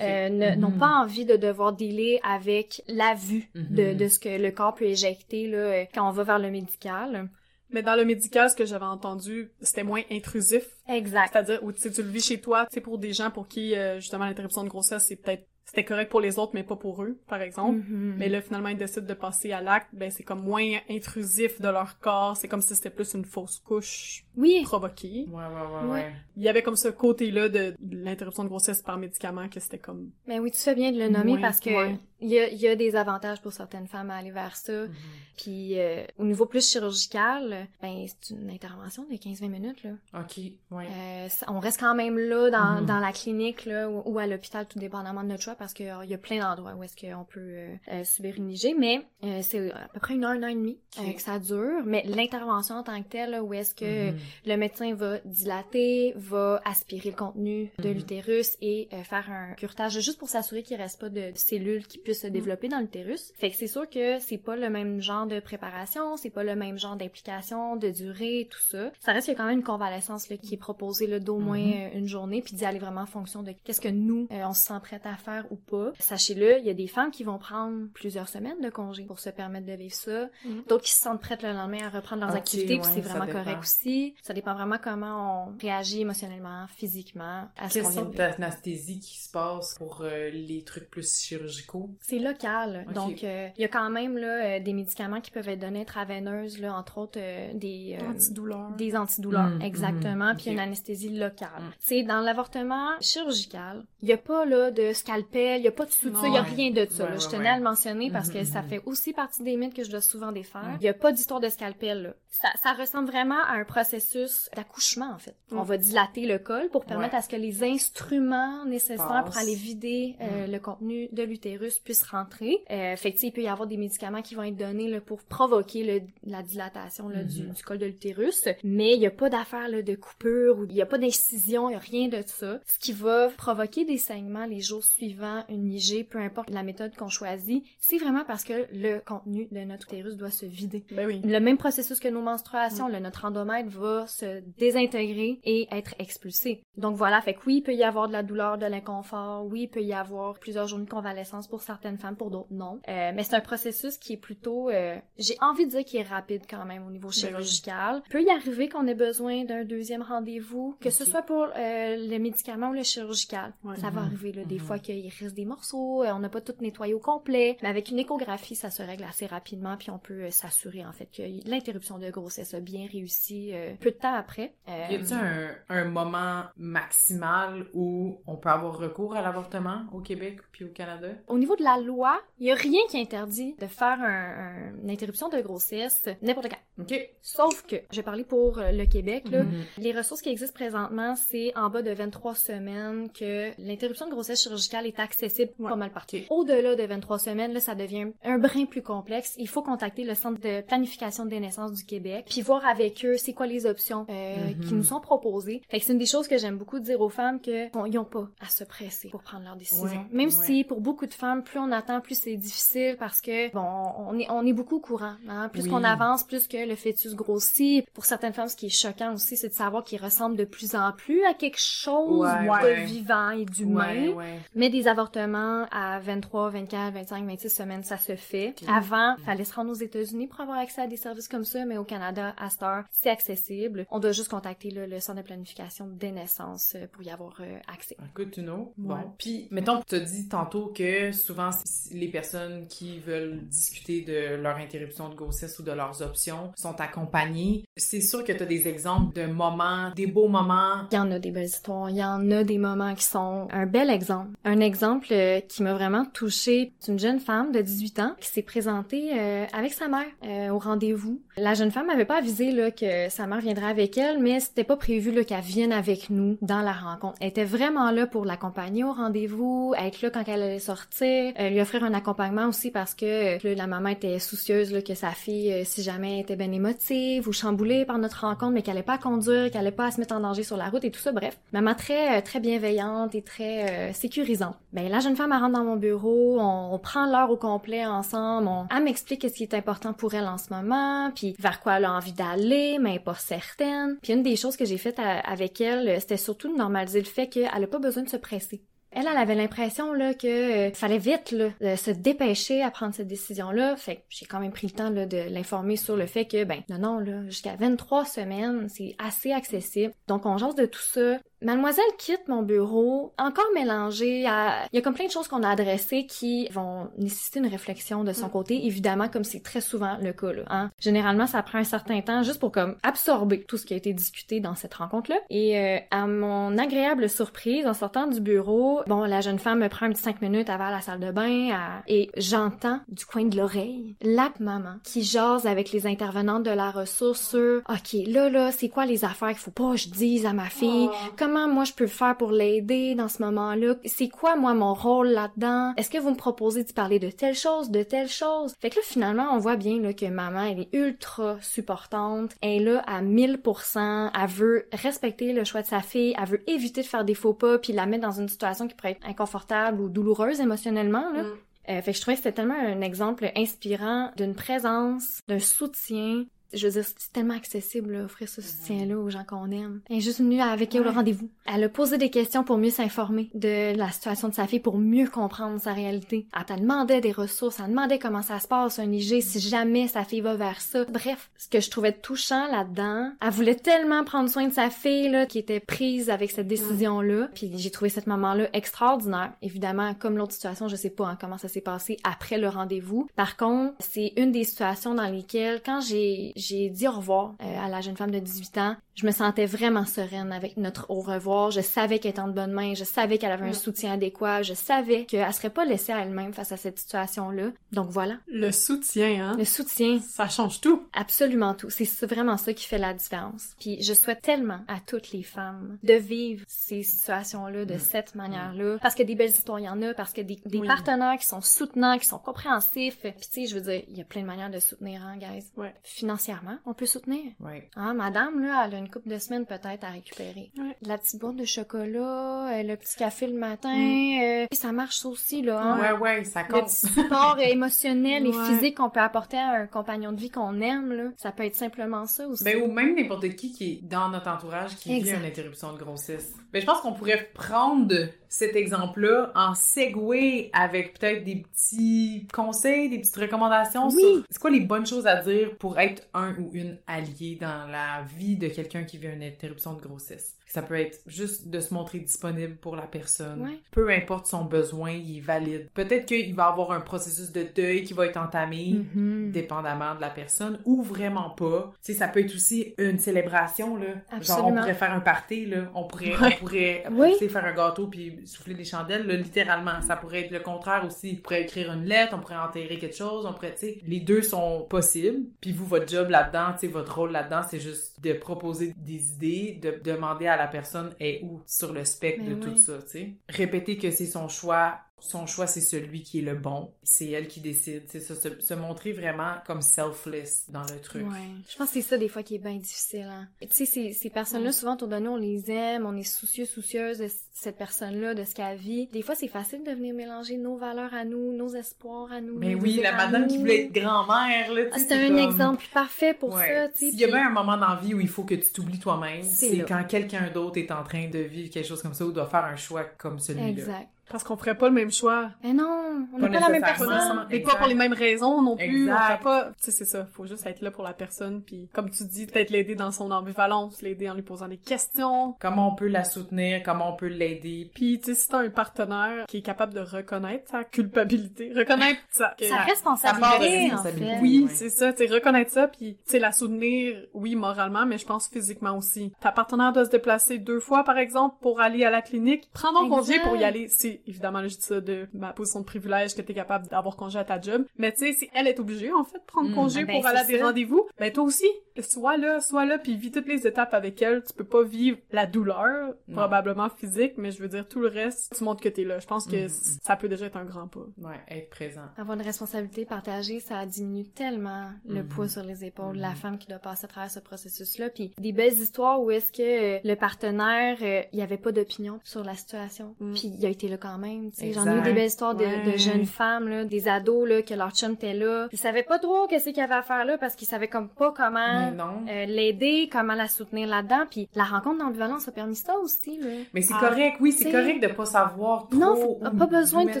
Euh, ne- n'ont pas envie de devoir dealer avec la vue de, Mhm. de ce que le corps peut éjecter là, euh, quand on va vers le médical. Mais dans le médical, ce que j'avais entendu, c'était moins intrusif. Exact. C'est-à-dire, tu sais, tu le vis chez toi, tu sais, pour des gens pour qui, euh, justement, l'interruption de grossesse, c'est peut-être, c'était correct pour les autres, mais pas pour eux, par exemple. Mhm. Mais là, finalement, ils décident de passer à l'acte, ben, c'est comme moins intrusif de leur corps, c'est comme si c'était plus une fausse couche Oui, provoquée. Ouais, ouais, ouais, Ouais. ouais. Il y avait comme ce côté-là de l'interruption de grossesse par médicament que c'était comme... mais oui, tu fais bien de le nommer parce que ouais. Il y, a, il y a des avantages pour certaines femmes à aller vers ça. Mhm. Puis euh, au niveau plus chirurgical, ben c'est une intervention de 15-20 minutes là. Ok, ouais. Euh, on reste quand même là dans, Mhm. dans la clinique là ou, ou à l'hôpital tout dépendamment de notre choix parce qu'il y a plein d'endroits où est-ce qu'on peut euh, euh, subir une IG mais euh, c'est à peu près une heure, une heure et demie euh, que ça dure mais l'intervention en tant que telle là, où est-ce que Mhm. le médecin va dilater, va aspirer le contenu de l'utérus et euh, faire un curtage juste pour s'assurer qu'il reste pas de cellules qui puissent se développer dans l'utérus. Fait que c'est sûr que c'est pas le même genre de préparation, c'est pas le même genre d'implication, de durée, tout ça. Ça reste qu'il y a quand même une convalescence là, qui est proposée là, d'au moins Mhm. euh, une journée puis d'y aller vraiment en fonction de qu'est-ce que nous euh, on se sent prête à faire ou pas. Sachez-le, il y a des femmes qui vont prendre plusieurs semaines de congé pour se permettre de vivre ça. Mhm. D'autres qui se sentent prêtes le lendemain à reprendre leurs activités, puis c'est vraiment correct aussi. Ça dépend vraiment comment on réagit émotionnellement, physiquement à ce qu'on vient de d'anesthésie qui se passe pour euh, les trucs plus chirurgicaux? C'est local, donc euh, il y a quand même là euh, des médicaments qui peuvent être donnés intraveineuses, là, entre autres euh, des euh, Antidouleur. des antidouleurs, Mm, exactement, mm, puis une anesthésie locale. Mm. Tu sais, dans l'avortement chirurgical, il y a pas là de scalpel, il y a pas de suture, il y a rien de ça. Ouais, là. je tenais ouais. à le mentionner parce que Mhm, ça fait aussi partie des mythes que je dois souvent défaire. Mm. Il y a pas d'histoire de scalpel là. Ça, ça ressemble vraiment à un processus d'accouchement en fait. Mm. On va dilater le col pour permettre Ouais. à ce que les instruments nécessaires pour aller vider euh, le contenu de l'utérus puissent rentrer. Euh, fait que, il peut y avoir des médicaments qui vont être donnés là, pour provoquer le- la dilatation là, du, du col de l'utérus, mais il n'y a pas d'affaire de coupure ou il n'y a pas d'incision, il n'y a rien de ça. Ce qui va provoquer des saignements les jours suivants, une IG, peu importe la méthode qu'on choisit, c'est vraiment parce que le contenu de notre utérus doit se vider. Ben oui. Le même processus que nos menstruations, là, notre endomètre va se désintégrer et être expulsé. Donc voilà, fait que oui, il peut y avoir de la douleur, de l'inconfort, oui, il peut y avoir plusieurs journées de convalescence pour certaines femmes, pour d'autres non. Euh, mais c'est un processus qui est plutôt, euh, j'ai envie de dire qu'il est rapide quand même au niveau Ben oui. chirurgical. Peut y arriver qu'on ait besoin d'un deuxième rendez-vous, que ce soit pour euh, le médicament ou le chirurgical. Ouais. Ça va Mhm. arriver là, des Mhm. fois qu'il reste des morceaux, on n'a pas tout nettoyé au complet, mais avec une échographie, ça se règle assez rapidement, puis on peut euh, s'assurer en fait que l'interruption de grossesse a bien réussi euh, peu de temps après. Euh, Y a-t-il un, un moment maximal où on peut avoir recours à l'avortement au Québec puis au Canada? Au niveau de la loi, il y a rien qui interdit de faire un- un- une interruption de grossesse n'importe quand. OK. Sauf que, je parler pour euh, le Québec, là, Mhm. les ressources qui existent présentement, c'est en bas de 23 semaines que l'interruption de grossesse chirurgicale est accessible Ouais. pas mal partout. Au-delà de 23 semaines, là, ça devient un brin plus complexe. Il faut contacter le Centre de planification des naissances du Québec, puis voir avec eux c'est quoi les options euh, Mhm. qui nous sont proposées. Fait que c'est une des choses que j'aime beaucoup dire aux femmes que bon, ils ont pas à se presser pour prendre leurs décisions. Ouais, Même ouais. si pour beaucoup de femmes, plus on attend, plus c'est difficile parce que bon, on est on est beaucoup au courant. Hein? Plus Oui. qu'on avance, plus que le fœtus grossit. Pour certaines femmes, ce qui est choquant aussi, c'est de savoir qu'il ressemble de plus en plus à quelque chose Ouais, de ouais. vivant et d'humain. Ouais. Mais des avortements à 23, 24, 25, 26 semaines, ça se fait. Avant, fallait se rendre aux États-Unis pour avoir accès à des services comme ça, mais au Canada, à cette heure, c'est accessible. On doit juste contacter là, le centre de planification des naissances euh, pour y avoir euh, accès. Good to know. Bon. Puis, mettons, tu as dit tantôt que souvent, c- les personnes qui veulent discuter de leur interruption de grossesse ou de leurs options sont accompagnées. C'est sûr que tu as des exemples de moments, des beaux moments. Il y en a des belles histoires, il y en a des moments qui sont un bel exemple. Un exemple euh, qui m'a vraiment touchée, c'est une jeune femme de 18 ans qui s'est présentée euh, avec sa mère euh, au rendez-vous. La jeune femme n'avait pas avisé que sa mère viendrait avec elle, mais c'était pas prévu qu'elle vienne avec nous dans la rencontre. Elle était vraiment là pour l'accompagner au rendez-vous, être là quand elle allait sortir, euh, lui offrir un accompagnement aussi parce que euh, la maman était soucieuse que sa fille, euh, si jamais était bien émotive ou chamboulée par notre rencontre, mais qu'elle allait pas conduire, qu'elle allait pas se mettre en danger sur la route et tout ça. Bref, maman très très bienveillante et très sécurisante. Ben la jeune femme elle rentre dans mon bureau, on, prend l'heure au complet ensemble, on, elle m'explique ce qui est important pour elle en ce moment, puis vers quoi elle a envie d'aller, mais elle est pas certaine. Puis une des choses que j'ai faites avec elle, c'était surtout de normaliser le fait qu'elle a pas besoin de se presser. Elle, elle avait l'impression là que euh, fallait vite là, de se dépêcher à prendre cette décision-là. Fait que j'ai quand même pris le temps là, de l'informer sur le fait que ben non non là jusqu'à 23 semaines, c'est assez accessible. Donc on jase de tout ça. Mademoiselle quitte mon bureau, encore mélangée à... Il y a comme plein de choses qu'on a adressées qui vont nécessiter une réflexion de son Mm. côté, évidemment, comme c'est très souvent le cas. Là, hein. Généralement, ça prend un certain temps juste pour comme absorber tout ce qui a été discuté dans cette rencontre-là. Et euh, à mon agréable surprise, en sortant du bureau, bon, la jeune femme me prend un petit cinq minutes avant la salle de bain à- et j'entends du coin de l'oreille la maman qui jase avec les intervenantes de la ressource sur OK, là, là, c'est quoi les affaires qu'il faut pas que je dise à ma fille? Oh. Comment moi je peux faire pour l'aider dans ce moment-là? C'est quoi moi mon rôle là-dedans? Est-ce que vous me proposez de parler de telle chose, de telle chose? Fait que là finalement on voit bien là, que maman elle est ultra supportante, elle est là à 1000%, elle veut respecter le choix de sa fille, elle veut éviter de faire des faux pas puis la mettre dans une situation qui pourrait être inconfortable ou douloureuse émotionnellement là. Mm. Euh, fait que je trouvais que c'était tellement un exemple inspirant d'une présence, d'un soutien. Je veux dire, c'est tellement accessible, là, offrir ce soutien-là aux gens qu'on aime. Elle est juste venue avec elle au rendez-vous. Elle a posé des questions pour mieux s'informer de la situation de sa fille, pour mieux comprendre sa réalité. Elle demandé des ressources, elle demandait comment ça se passe, un IG, si jamais sa fille va vers ça. Bref, ce que je trouvais touchant là-dedans, elle voulait tellement prendre soin de sa fille, là, qui était prise avec cette décision-là. Puis j'ai trouvé cette maman-là extraordinaire. Évidemment, comme l'autre situation, je sais pas hein, comment ça s'est passé après le rendez-vous. Par contre, c'est une des situations dans lesquelles, quand j'ai j'ai dit au revoir euh, à la jeune femme de 18 ans, je me sentais vraiment sereine avec notre au revoir. Je savais qu'elle était en de bonnes mains. Je savais qu'elle avait un Mm. soutien adéquat. Je savais qu'elle serait pas laissée à elle-même face à cette situation-là. Donc voilà. Le soutien, hein? Le soutien, Ça change tout. absolument tout. C'est vraiment ça qui fait la différence. Puis je souhaite tellement à toutes les femmes de vivre ces situations-là de Mm. cette manière-là. Parce que des belles histoires, il y en a. Parce que des, des Oui. partenaires qui sont soutenants, qui sont compréhensifs. Puis tu sais, je veux dire, il y a plein de manières de soutenir, hein, guys? Ouais. Financièrement, on peut soutenir. Ouais. Hein, madame, là, elle a une couple de semaines peut-être à récupérer. De la petite boîte de chocolat, euh, le petit café le matin, Mm. euh, ça marche ça aussi, là. Hein? Ouais, ouais, ça Le compte. petit support émotionnel et Ouais. physique qu'on peut apporter à un compagnon de vie qu'on aime, là. Ça peut être simplement ça aussi. Ben, ou même n'importe qui qui est dans notre entourage qui Exact. vit une interruption de grossesse. Ben, je pense qu'on pourrait prendre cet exemple-là en segue avec peut-être des petits conseils, des petites recommandations Oui. sur c'est quoi les bonnes choses à dire pour être un ou une allié dans la vie de quelqu'un qui vit une interruption de grossesse? Ça peut être juste de se montrer disponible pour la personne. Ouais. Peu importe son besoin, il est valide. Peut-être qu'il va avoir un processus de deuil qui va être entamé Mhm. dépendamment de la personne ou vraiment pas. Tu sais, ça peut être aussi une célébration, là. Genre, on pourrait faire un party, là. On pourrait, Ouais. on pourrait Oui. faire un gâteau puis souffler des chandelles, là, littéralement. Ça pourrait être le contraire aussi. On pourrait écrire une lettre, on pourrait enterrer quelque chose, on pourrait, tu sais, les deux sont possibles. Puis vous, votre job là-dedans, tu sais, votre rôle là-dedans, c'est juste de proposer des idées, de demander à la personne est où sur le spectre Ben de oui. tout ça, tu sais. Répéter que c'est son choix son choix, c'est celui qui est le bon. C'est elle qui décide. C'est ça, se, se montrer vraiment comme selfless dans le truc. Ouais. Je pense que c'est ça des fois qui est bien difficile. Hein. Tu sais, ces, ces personnes-là, souvent autour de nous, on les aime, on est soucieux, soucieuse de cette personne-là, de ce qu'elle vit. Des fois, c'est facile de venir mélanger nos valeurs à nous, nos espoirs à nous. Mais nos oui, la madame nous. qui voulait être grand-mère, là, Ah, c'est un comme- exemple parfait pour Ouais. ça, tu sais. S'il y a bien un moment dans la vie où il faut que tu t'oublies toi-même, C'est quand quelqu'un d'autre est en train de vivre quelque chose comme ça ou doit faire un choix comme celui-là. Exact. Parce qu'on ferait pas le même choix. Mais non, on n'est pas la même personne. Et pas pour les mêmes raisons non plus. Exact. On fait pas. Tu sais, c'est ça. Faut juste être là pour la personne. Puis, comme tu dis, peut-être l'aider dans son ambivalence, l'aider en lui posant des questions. Comment on peut la soutenir, comment on peut l'aider. Puis, tu sais, si t'as un partenaire qui est capable de reconnaître sa culpabilité, reconnaître sa, que- Sa part de responsabilité, en responsabilité. fait. Oui, c'est ça, tu sais, reconnaître ça, puis tu sais, la soutenir, oui, moralement, mais je pense physiquement aussi. Ta partenaire doit se déplacer deux fois, par exemple, pour aller à la clinique. Prends donc congé pour y aller. C'est évidemment, là, je dis ça de ma position de privilège que t'es capable d'avoir congé à ta job. Mais tu sais, si elle est obligée, en fait, de prendre Mm. congé ben, pour aller à des rendez-vous, ben toi aussi, sois là, sois là, puis vis toutes les étapes avec elle. Tu peux pas vivre la douleur, Non. probablement physique, mais je veux dire, tout le reste, tu montres que t'es là. Je pense que Mm, mm. ça peut déjà être un grand pas. Ouais, être présent. Avoir une responsabilité partagée, ça diminue tellement le Mhm. poids sur les épaules de la Mhm. femme qui doit passer à travers ce processus-là. Puis des belles histoires où est-ce que euh, le partenaire, euh, il y avait pas d'opinion sur la situation. Mm. Puis il a été là quand même. J'en ai eu des belles histoires de, Ouais. de jeunes femmes, là, des ados là, que leur chum était là. Ils savaient pas trop qu'est-ce qu'il y avait à faire là parce qu'ils savaient comme pas comment Mais euh, l'aider, comment la soutenir là-dedans. Puis la rencontre d'ambivalence a permis ça aussi. Là. Mais c'est Ah, correct, oui, c'est correct de pas savoir trop. Non, faut- où pas besoin de tout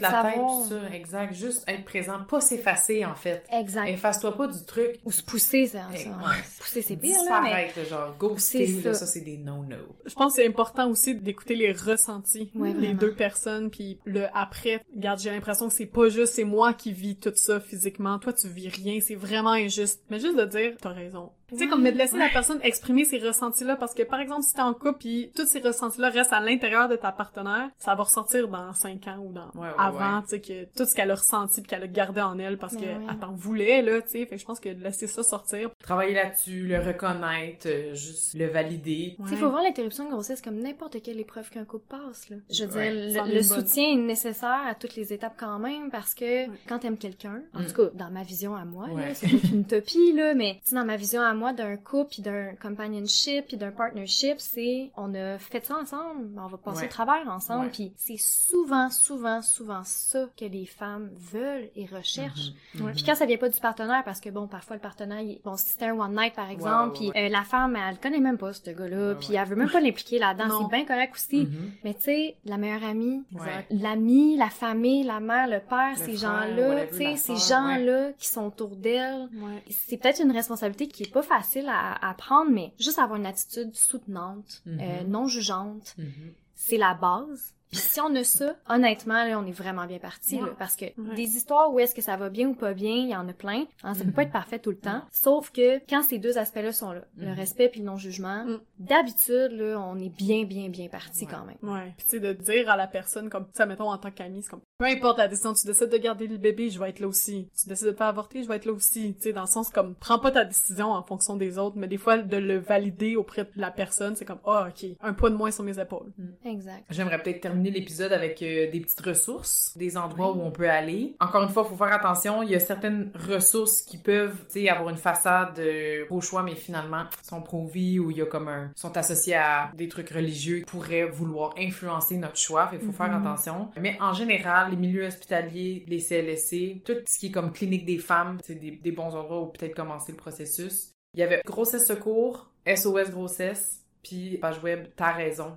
la tête, savoir. tout ça, exact. Juste être présent, pas s'effacer, en fait. Exact. Efface-toi pas du truc. Ou se pousser, ça. Eh, ça. ouais. Pousser, c'est pire, là, mais... Disparaître, genre, ghoster, ça. ça, c'est des no-no. Je pense que c'est important aussi d'écouter les ressentis Ouais, des vraiment. deux personnes puis le après. Regarde, j'ai l'impression que c'est pas juste c'est moi qui vis tout ça physiquement. Toi, tu vis rien. C'est vraiment injuste. Mais juste de dire, t'as raison. Tu sais, comme mais de laisser la personne exprimer ses ressentis-là parce que, par exemple, si t'es en couple puis tous ces ressentis-là restent à l'intérieur de ta partenaire, ça va ressortir dans cinq ans ou dans Ouais, ouais, avant, ouais. tu sais, que tout ce qu'elle a ressenti puis qu'elle a gardé en elle parce qu'elle oui. t'en voulait, là, tu sais. Fait que je pense que de laisser ça sortir. Travailler là-dessus, le reconnaître, euh, juste le valider. Il faut voir l'interruption de grossesse comme n'importe quelle épreuve qu'un couple passe. Là. Je veux Ouais, dire, le, bonne. soutien est nécessaire à toutes les étapes quand même parce que Ouais. quand t'aimes quelqu'un, en Mm. tout cas dans ma vision à moi, là, Ouais. c'est une utopie là, mais tu sais, dans ma vision à moi d'un couple, puis d'un companionship, puis d'un partnership, c'est on a fait ça ensemble, on va passer Ouais. au travers ensemble, Ouais. puis c'est souvent, souvent, souvent ça que les femmes veulent et recherchent. Ouais. Puis quand ça vient pas du partenaire, parce que bon, parfois le partenaire, il- bon, si c'était un one night par exemple, puis euh, la femme, elle connaît même pas ce gars-là, puis elle veut même pas l'impliquer là-dedans, c'est bien correct aussi. Mhm. Mais tu sais, la meilleure amie, l'ami, la famille, la mère, le père, Le ces gens-là, tu sais, ces gens-là qui sont autour d'elle, c'est peut-être une responsabilité qui est pas facile à, à prendre, mais juste avoir une attitude soutenante, Mhm. euh, non jugeante, Mhm. c'est la base. Puis si on a ça, honnêtement, là, on est vraiment bien parti, Ouais. là, parce que Ouais. des histoires où est-ce que ça va bien ou pas bien, il y en a plein. Hein, ça peut Mhm. pas être parfait tout le temps. Sauf que quand ces deux aspects-là sont là, le Mhm. respect puis le non-jugement, Mhm. d'habitude, là, on est bien, bien, bien parti Ouais. quand même. Ouais. Puis tu sais, de dire à la personne, comme, ça mettons en tant qu'ami, c'est comme, peu importe la décision, tu décides de garder le bébé, je vais être là aussi. Tu décides de pas avorter, je vais être là aussi. Tu sais, dans le sens comme, prends pas ta décision en fonction des autres, mais des fois, de le valider auprès de la personne, c'est comme, ah, ok, un poids de moins sur mes épaules. Exact. J'aimerais peut-être terminer l'épisode avec euh, des petites ressources, des endroits où on peut aller. Encore une fois, faut faire attention. Il y a certaines ressources qui peuvent, tu sais, avoir une façade euh, au choix, mais finalement sont pro-vie ou il y a comme un, sont associés à des trucs religieux qui pourraient vouloir influencer notre choix. Qu'il faut faire Mhm. attention. Mais en général, les milieux hospitaliers, les CLSC, tout ce qui est comme clinique des femmes, c'est des, des bons endroits où peut-être commencer le processus. Il y avait Grossesse Secours, SOS Grossesse, puis page web Ta Raison,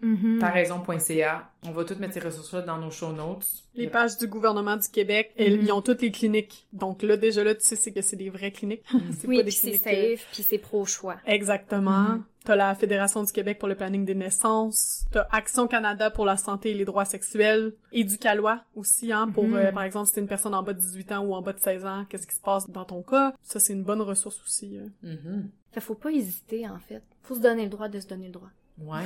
Mhm. taraison.ca. On va toutes mettre ces ressources-là dans nos show notes. Les pages du gouvernement du Québec, elles, Mhm. ils ont toutes les cliniques. Donc là, déjà là, tu sais, c'est que c'est des vraies cliniques. c'est Oui, pas des puis c'est cliniques. euh, safe, puis c'est pro-choix. Exactement. Mhm. T'as la Fédération du Québec pour le planning des naissances. T'as Action Canada pour la santé et les droits sexuels. Éducalois aussi, hein, pour, Mhm. euh, par exemple, si t'es une personne en bas de 18 ans ou en bas de 16 ans, qu'est-ce qui se passe dans ton cas? Ça, c'est une bonne ressource aussi. euh. Fait faut pas hésiter, en fait. Faut se donner le droit de se donner le droit. Ouais,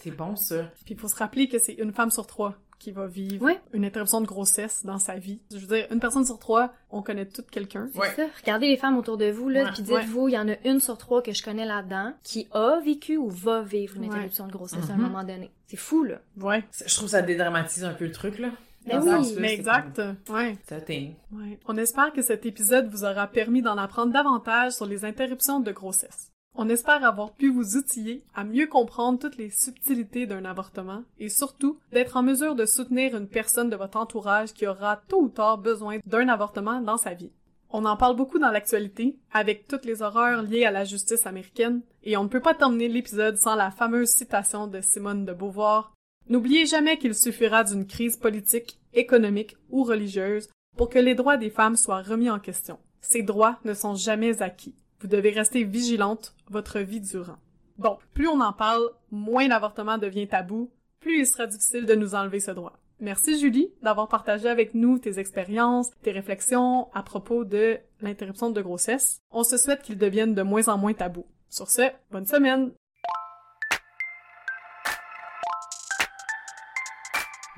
c'est bon ça. Puis il faut se rappeler que c'est une femme sur trois qui va vivre Ouais. une interruption de grossesse dans sa vie. Je veux dire, une personne sur trois, on connaît toutes quelqu'un. C'est Ouais. ça. Regardez les femmes autour de vous, là, Ouais, puis dites-vous, il y en a une sur trois que je connais là-dedans qui a vécu ou va vivre une Ouais. interruption de grossesse à un Mhm. moment donné. C'est fou, là. Ouais. Je trouve que ça dédramatise un peu le truc là. Ben oui. Mais exact. Ouais. Ouais. On espère que cet épisode vous aura permis d'en apprendre davantage sur les interruptions de grossesse. On espère avoir pu vous outiller à mieux comprendre toutes les subtilités d'un avortement et surtout d'être en mesure de soutenir une personne de votre entourage qui aura tôt ou tard besoin d'un avortement dans sa vie. On en parle beaucoup dans l'actualité, avec toutes les horreurs liées à la justice américaine, et on ne peut pas terminer l'épisode sans la fameuse citation de Simone de Beauvoir. N'oubliez jamais qu'il suffira d'une crise politique, économique ou religieuse pour que les droits des femmes soient remis en question. Ces droits ne sont jamais acquis. Vous devez rester vigilante votre vie durant. Bon, plus on en parle, moins l'avortement devient tabou, plus il sera difficile de nous enlever ce droit. Merci Julie d'avoir partagé avec nous tes expériences, tes réflexions à propos de l'interruption de grossesse. On se souhaite qu'il devienne de moins en moins tabou. Sur ce, bonne semaine!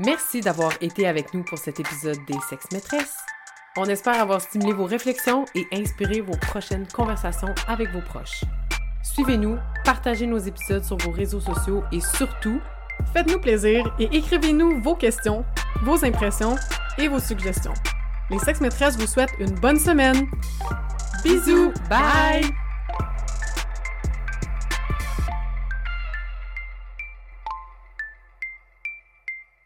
Merci d'avoir été avec nous pour cet épisode des Sex Maîtresses. On espère avoir stimulé vos réflexions et inspiré vos prochaines conversations avec vos proches. Suivez-nous, partagez nos épisodes sur vos réseaux sociaux et surtout, Faites-nous plaisir et écrivez-nous vos questions, vos impressions et vos suggestions. Les sex maîtresses vous souhaitent une bonne semaine. Bisous, bye!